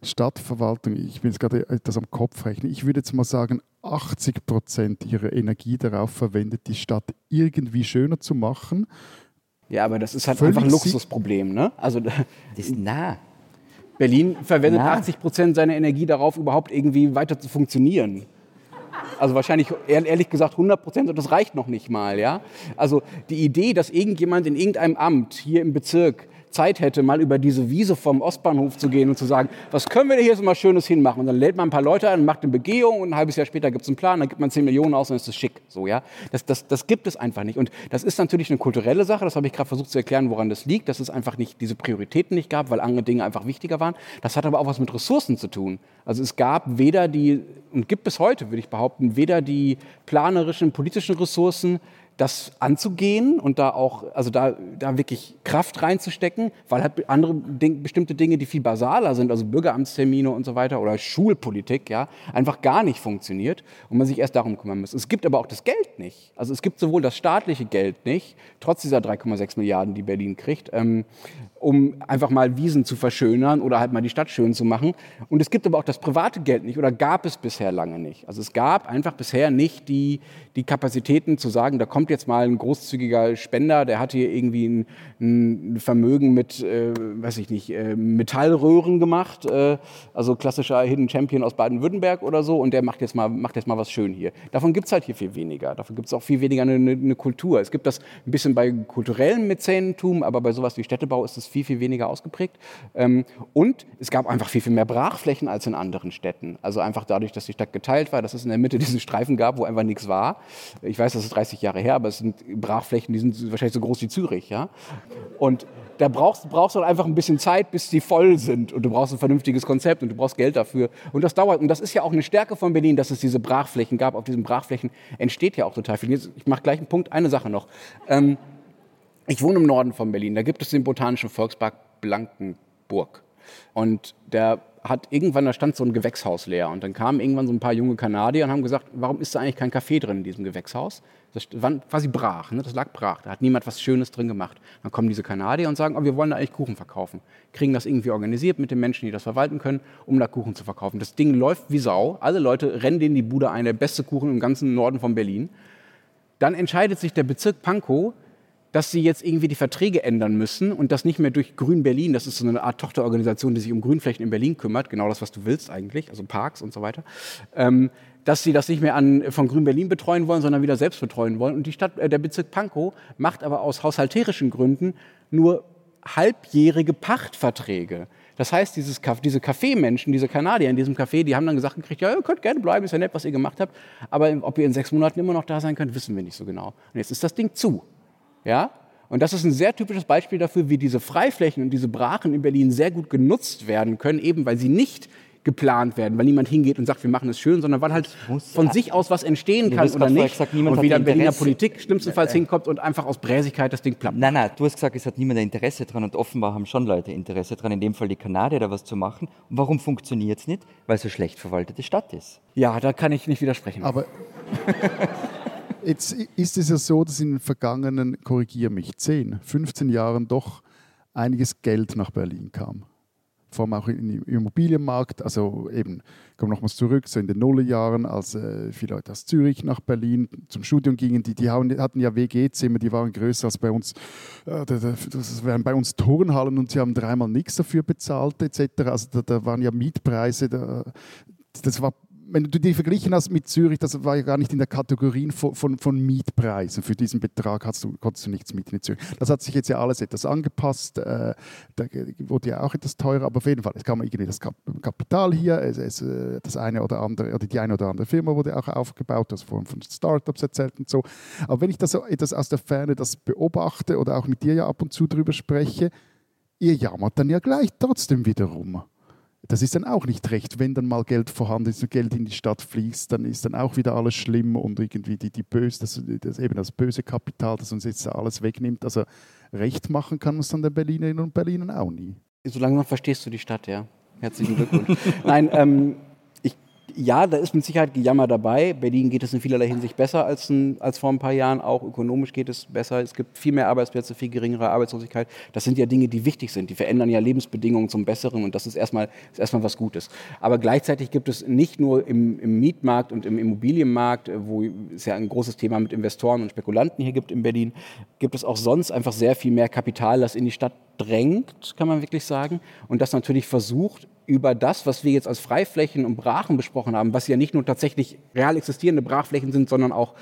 Stadtverwaltung, ich bin jetzt gerade etwas am Kopf rechnen, ich würde jetzt mal sagen, 80 Prozent ihrer Energie darauf verwendet, die Stadt irgendwie schöner zu machen. Ja, aber das ist halt Völlig einfach ein Luxusproblem. Ne? Also Das ist nah. Berlin verwendet Na. 80 Prozent seiner Energie darauf, überhaupt irgendwie weiter zu funktionieren. Also wahrscheinlich ehrlich gesagt 100 Prozent und das reicht noch nicht mal. Ja? Also die Idee, dass irgendjemand in irgendeinem Amt hier im Bezirk Zeit hätte, mal über diese Wiese vom Ostbahnhof zu gehen und zu sagen, was können wir hier so mal Schönes hinmachen? Und dann lädt man ein paar Leute ein, macht eine Begehung und ein halbes Jahr später gibt es einen Plan, dann gibt man 10 Millionen aus und ist es schick. So, ja? das, das, das gibt es einfach nicht. Und das ist natürlich eine kulturelle Sache, das habe ich gerade versucht zu erklären, woran das liegt, dass es einfach nicht diese Prioritäten nicht gab, weil andere Dinge einfach wichtiger waren. Das hat aber auch was mit Ressourcen zu tun. Also es gab weder die, und gibt bis heute, würde ich behaupten, weder die planerischen, politischen Ressourcen, das anzugehen und da auch, also da, da wirklich Kraft reinzustecken, weil halt andere Ding, bestimmte Dinge, die viel basaler sind, also Bürgeramtstermine und so weiter oder Schulpolitik, ja, einfach gar nicht funktioniert und man sich erst darum kümmern muss. Es gibt aber auch das Geld nicht. Also es gibt sowohl das staatliche Geld nicht, trotz dieser 3,6 Milliarden, die Berlin kriegt, ähm, um einfach mal Wiesen zu verschönern oder halt mal die Stadt schön zu machen. Und es gibt aber auch das private Geld nicht oder gab es bisher lange nicht. Also es gab einfach bisher nicht die, die Kapazitäten zu sagen, da kommt jetzt mal ein großzügiger Spender, der hat hier irgendwie ein, ein Vermögen mit, äh, weiß ich nicht, äh, Metallröhren gemacht, äh, also klassischer Hidden Champion aus Baden-Württemberg oder so, und der macht jetzt mal, macht jetzt mal was schön hier. Davon gibt es halt hier viel weniger. Davon gibt es auch viel weniger eine, eine, Kultur. Es gibt das ein bisschen bei kulturellem Mäzenentum, aber bei sowas wie Städtebau ist es viel, viel weniger ausgeprägt. Ähm, und es gab einfach viel, viel mehr Brachflächen als in anderen Städten. Also einfach dadurch, dass die Stadt geteilt war, dass es in der Mitte diesen Streifen gab, wo einfach nichts war. Ich weiß, das ist 30 Jahre her, aber es sind Brachflächen, die sind wahrscheinlich so groß wie Zürich. Ja? Und da brauchst, brauchst du halt einfach ein bisschen Zeit, bis sie voll sind. Und du brauchst ein vernünftiges Konzept und du brauchst Geld dafür. Und das dauert. Und das ist ja auch eine Stärke von Berlin, dass es diese Brachflächen gab. Auf diesen Brachflächen entsteht ja auch total viel. Jetzt, ich mache gleich einen Punkt, eine Sache noch. Ähm, ich wohne im Norden von Berlin. Da gibt es den Botanischen Volkspark Blankenburg. Und der hat irgendwann, da stand so ein Gewächshaus leer. Und dann kamen irgendwann so ein paar junge Kanadier und haben gesagt, warum ist da eigentlich kein Kaffee drin in diesem Gewächshaus? Das war quasi brach, ne? das lag brach. Da hat niemand was Schönes drin gemacht. Dann kommen diese Kanadier und sagen, oh, wir wollen da eigentlich Kuchen verkaufen. Kriegen das irgendwie organisiert mit den Menschen, die das verwalten können, um da Kuchen zu verkaufen. Das Ding läuft wie Sau. Alle Leute rennen in die Bude ein, der beste Kuchen im ganzen Norden von Berlin. Dann entscheidet sich der Bezirk Pankow, dass sie jetzt irgendwie die Verträge ändern müssen und das nicht mehr durch Grün Berlin, das ist so eine Art Tochterorganisation, die sich um Grünflächen in Berlin kümmert, genau das, was du willst eigentlich, also Parks und so weiter, ähm, dass sie das nicht mehr an, von Grün Berlin betreuen wollen, sondern wieder selbst betreuen wollen. Und die Stadt, äh, der Bezirk Pankow macht aber aus haushalterischen Gründen nur halbjährige Pachtverträge. Das heißt, dieses, diese Kaffeemenschen, diese Kanadier in diesem Café, die haben dann gesagt gekriegt, ja, ihr könnt gerne bleiben, ist ja nett, was ihr gemacht habt, aber ob ihr in sechs Monaten immer noch da sein könnt, wissen wir nicht so genau. Und jetzt ist das Ding zu. Ja? Und das ist ein sehr typisches Beispiel dafür, wie diese Freiflächen und diese Brachen in Berlin sehr gut genutzt werden können, eben weil sie nicht geplant werden, weil niemand hingeht und sagt, wir machen es schön, sondern weil halt von sich aus was entstehen kann oder nicht. Gesagt, und wie dann Berliner Politik schlimmstenfalls äh, hinkommt und einfach aus Bräsigkeit das Ding plappt. Nein, nein, du hast gesagt, es hat niemand Interesse dran und offenbar haben schon Leute Interesse dran, in dem Fall die Kanadier da was zu machen. Und warum funktioniert es nicht? Weil es eine schlecht verwaltete Stadt ist. Ja, da kann ich nicht widersprechen. Aber Jetzt ist es ja so, dass in den vergangenen, korrigiere mich, 10, 15 Jahren doch einiges Geld nach Berlin kam. Vor allem auch im Immobilienmarkt. Also eben, kommen nochmals zurück, so in den Nullerjahren, als äh, viele Leute aus Zürich nach Berlin zum Studium gingen, die, die hatten ja WG-Zimmer, die waren größer als bei uns. Äh, das wären bei uns Turnhallen und sie haben dreimal nichts dafür bezahlt etc. Also da, da waren ja Mietpreise, da, das war wenn du die verglichen hast mit Zürich, das war ja gar nicht in der Kategorie von, von, von Mietpreisen. Für diesen Betrag hast du, konntest du nichts mieten in Zürich. Das hat sich jetzt ja alles etwas angepasst. Äh, da wurde ja auch etwas teurer, aber auf jeden Fall, es kam irgendwie das Kapital hier, es, es, äh, das eine oder andere, oder die eine oder andere Firma wurde auch aufgebaut, das von, von Startups erzählt und so. Aber wenn ich das so etwas aus der Ferne das beobachte oder auch mit dir ja ab und zu drüber spreche, ihr jammert dann ja gleich trotzdem wieder rum das ist dann auch nicht recht. Wenn dann mal Geld vorhanden ist und Geld in die Stadt fließt, dann ist dann auch wieder alles schlimm und irgendwie die, die böse, das, das, eben das böse Kapital, das uns jetzt alles wegnimmt. Also recht machen kann man es dann den Berlinerinnen und Berlinern auch nie. So langsam verstehst du die Stadt, ja. Herzlichen Glückwunsch. Nein, ähm, ja, da ist mit Sicherheit Gejammer dabei. Berlin geht es in vielerlei Hinsicht besser als, ein, als vor ein paar Jahren. Auch ökonomisch geht es besser. Es gibt viel mehr Arbeitsplätze, viel geringere Arbeitslosigkeit. Das sind ja Dinge, die wichtig sind. Die verändern ja Lebensbedingungen zum Besseren und das ist erstmal, ist erstmal was Gutes. Aber gleichzeitig gibt es nicht nur im, im Mietmarkt und im Immobilienmarkt, wo es ja ein großes Thema mit Investoren und Spekulanten hier gibt in Berlin, gibt es auch sonst einfach sehr viel mehr Kapital, das in die Stadt drängt, kann man wirklich sagen. Und das natürlich versucht, über das, was wir jetzt als Freiflächen und Brachen besprochen haben, was ja nicht nur tatsächlich real existierende Brachflächen sind, sondern auch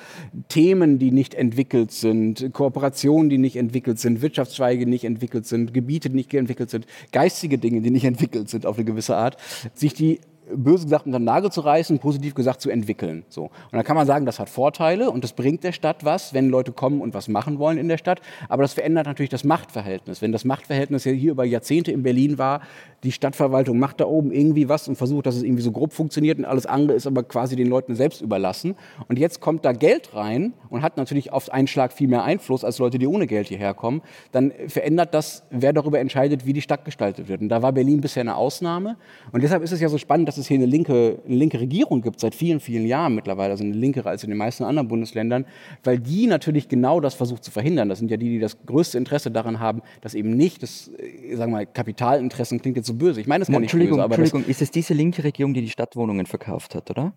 Themen, die nicht entwickelt sind, Kooperationen, die nicht entwickelt sind, Wirtschaftszweige, die nicht entwickelt sind, Gebiete, die nicht entwickelt sind, geistige Dinge, die nicht entwickelt sind auf eine gewisse Art, sich die böse gesagt unter den Nagel zu reißen, positiv gesagt zu entwickeln. So. Und dann kann man sagen, das hat Vorteile und das bringt der Stadt was, wenn Leute kommen und was machen wollen in der Stadt. Aber das verändert natürlich das Machtverhältnis. Wenn das Machtverhältnis ja hier über Jahrzehnte in Berlin war, die Stadtverwaltung macht da oben irgendwie was und versucht, dass es irgendwie so grob funktioniert und alles andere ist aber quasi den Leuten selbst überlassen. Und jetzt kommt da Geld rein und hat natürlich auf einen Schlag viel mehr Einfluss als Leute, die ohne Geld hierher kommen. Dann verändert das, wer darüber entscheidet, wie die Stadt gestaltet wird. Und da war Berlin bisher eine Ausnahme. Und deshalb ist es ja so spannend, dass es hier eine linke, eine linke Regierung gibt, seit vielen, vielen Jahren mittlerweile, also eine linkere als in den meisten anderen Bundesländern, weil die natürlich genau das versucht zu verhindern. Das sind ja die, die das größte Interesse daran haben, dass eben nicht das, äh, sagen wir mal, Kapitalinteressen klingt jetzt so böse. Ich meine das gar nicht Entschuldigung, böse, aber Entschuldigung, ist es diese linke Regierung, die die Stadtwohnungen verkauft hat, oder?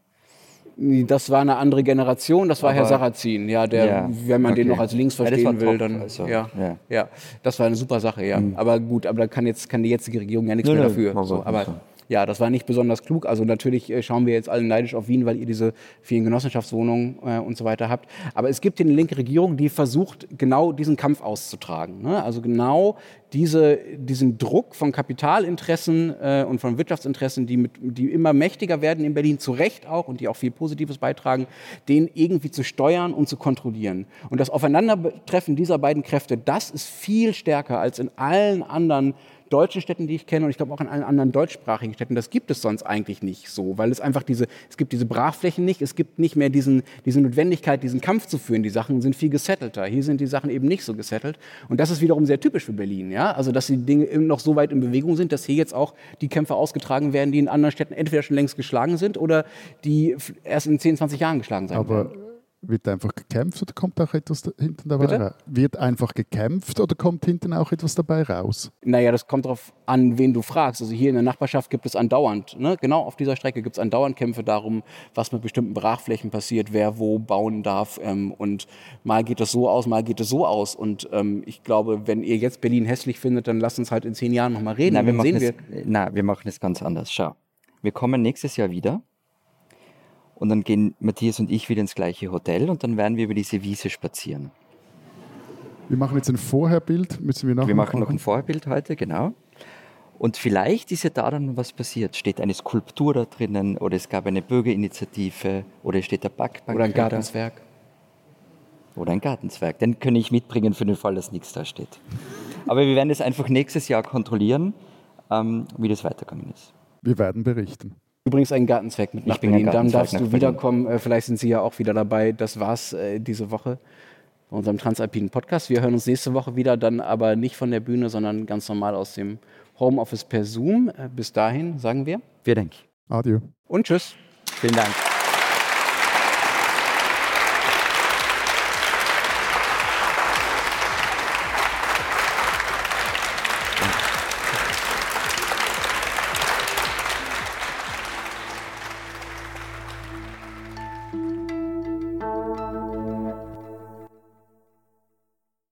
das, war eine andere Generation, das war Aber- Herr Sarrazin, ja, der, Ja, wenn man den okay. noch als links Ja, verstehen war will, top, dann, also, ja, ja. Mhm. ja. das war eine super Sache, ja. Aber gut, aber da kann jetzt, kann die jetzige Regierung ja nichts Nö, mehr nö, dafür. So, aber. Ja, das war nicht besonders klug. Also natürlich äh, schauen wir jetzt alle neidisch auf Wien, weil ihr diese vielen Genossenschaftswohnungen äh, und so weiter habt. Aber es gibt eine linke Regierung, die versucht, genau diesen Kampf auszutragen. Ne? Also genau diese, diesen Druck von Kapitalinteressen äh, und von Wirtschaftsinteressen, die, mit, die immer mächtiger werden in Berlin, zu Recht auch und die auch viel Positives beitragen, den irgendwie zu steuern und zu kontrollieren. Und das Aufeinandertreffen dieser beiden Kräfte, das ist viel stärker als in allen anderen deutschen Städten, die ich kenne, und ich glaube auch in allen anderen deutschsprachigen Städten, das gibt es sonst eigentlich nicht so, weil es einfach diese, es gibt diese Brachflächen nicht, es gibt nicht mehr diesen, diese Notwendigkeit, diesen Kampf zu führen. Die Sachen sind viel gesettelter. Hier sind die Sachen eben nicht so gesettelt. Und das ist wiederum sehr typisch für Berlin, ja. Also, dass die Dinge eben noch so weit in Bewegung sind, dass hier jetzt auch die Kämpfe ausgetragen werden, die in anderen Städten entweder schon längst geschlagen sind oder die erst in 10, 20 Jahren geschlagen sein werden. Wird einfach gekämpft oder kommt auch etwas hinten dabei Bitte? raus? Wird einfach gekämpft oder kommt hinten auch etwas dabei raus? Naja, das kommt darauf an, wen du fragst. Also hier in der Nachbarschaft gibt es andauernd, ne? genau auf dieser Strecke gibt es andauernd Kämpfe darum, was mit bestimmten Brachflächen passiert, wer wo bauen darf. Ähm, und mal geht es so aus, mal geht es so aus. Und ähm, ich glaube, wenn ihr jetzt Berlin hässlich findet, dann lasst uns halt in zehn Jahren nochmal reden. Nein, wir Dann machen, sehen es, nein, wir machen es ganz anders. Schau, wir kommen nächstes Jahr wieder und dann gehen Matthias und ich wieder ins gleiche Hotel und dann werden wir über diese Wiese spazieren. Wir machen jetzt ein Vorherbild, müssen wir nachher Wir machen noch ein Vorbild heute, genau. Und vielleicht ist ja da dann was passiert. Steht eine Skulptur da drinnen oder es gab eine Bürgerinitiative oder es steht der Backbank. Oder ein. Gartenzwerg. Oder ein Gartenzwerg. Den kann ich mitbringen für den Fall, dass nichts da steht. Aber wir werden es einfach nächstes Jahr kontrollieren, ähm, wie das weitergegangen ist. Wir werden berichten. Übrigens einen Gartenzwerg mit nach Ich bin ein Berlin. Dann darfst du wiederkommen. Äh, Vielleicht sind Sie ja auch wieder dabei. Das war's äh, diese Woche bei unserem Transalpinen Podcast. Wir hören uns nächste Woche wieder, dann aber nicht von der Bühne, sondern ganz normal aus dem Homeoffice per Zoom. Äh, Bis dahin sagen wir Wir denken. Adieu. und tschüss. Vielen Dank.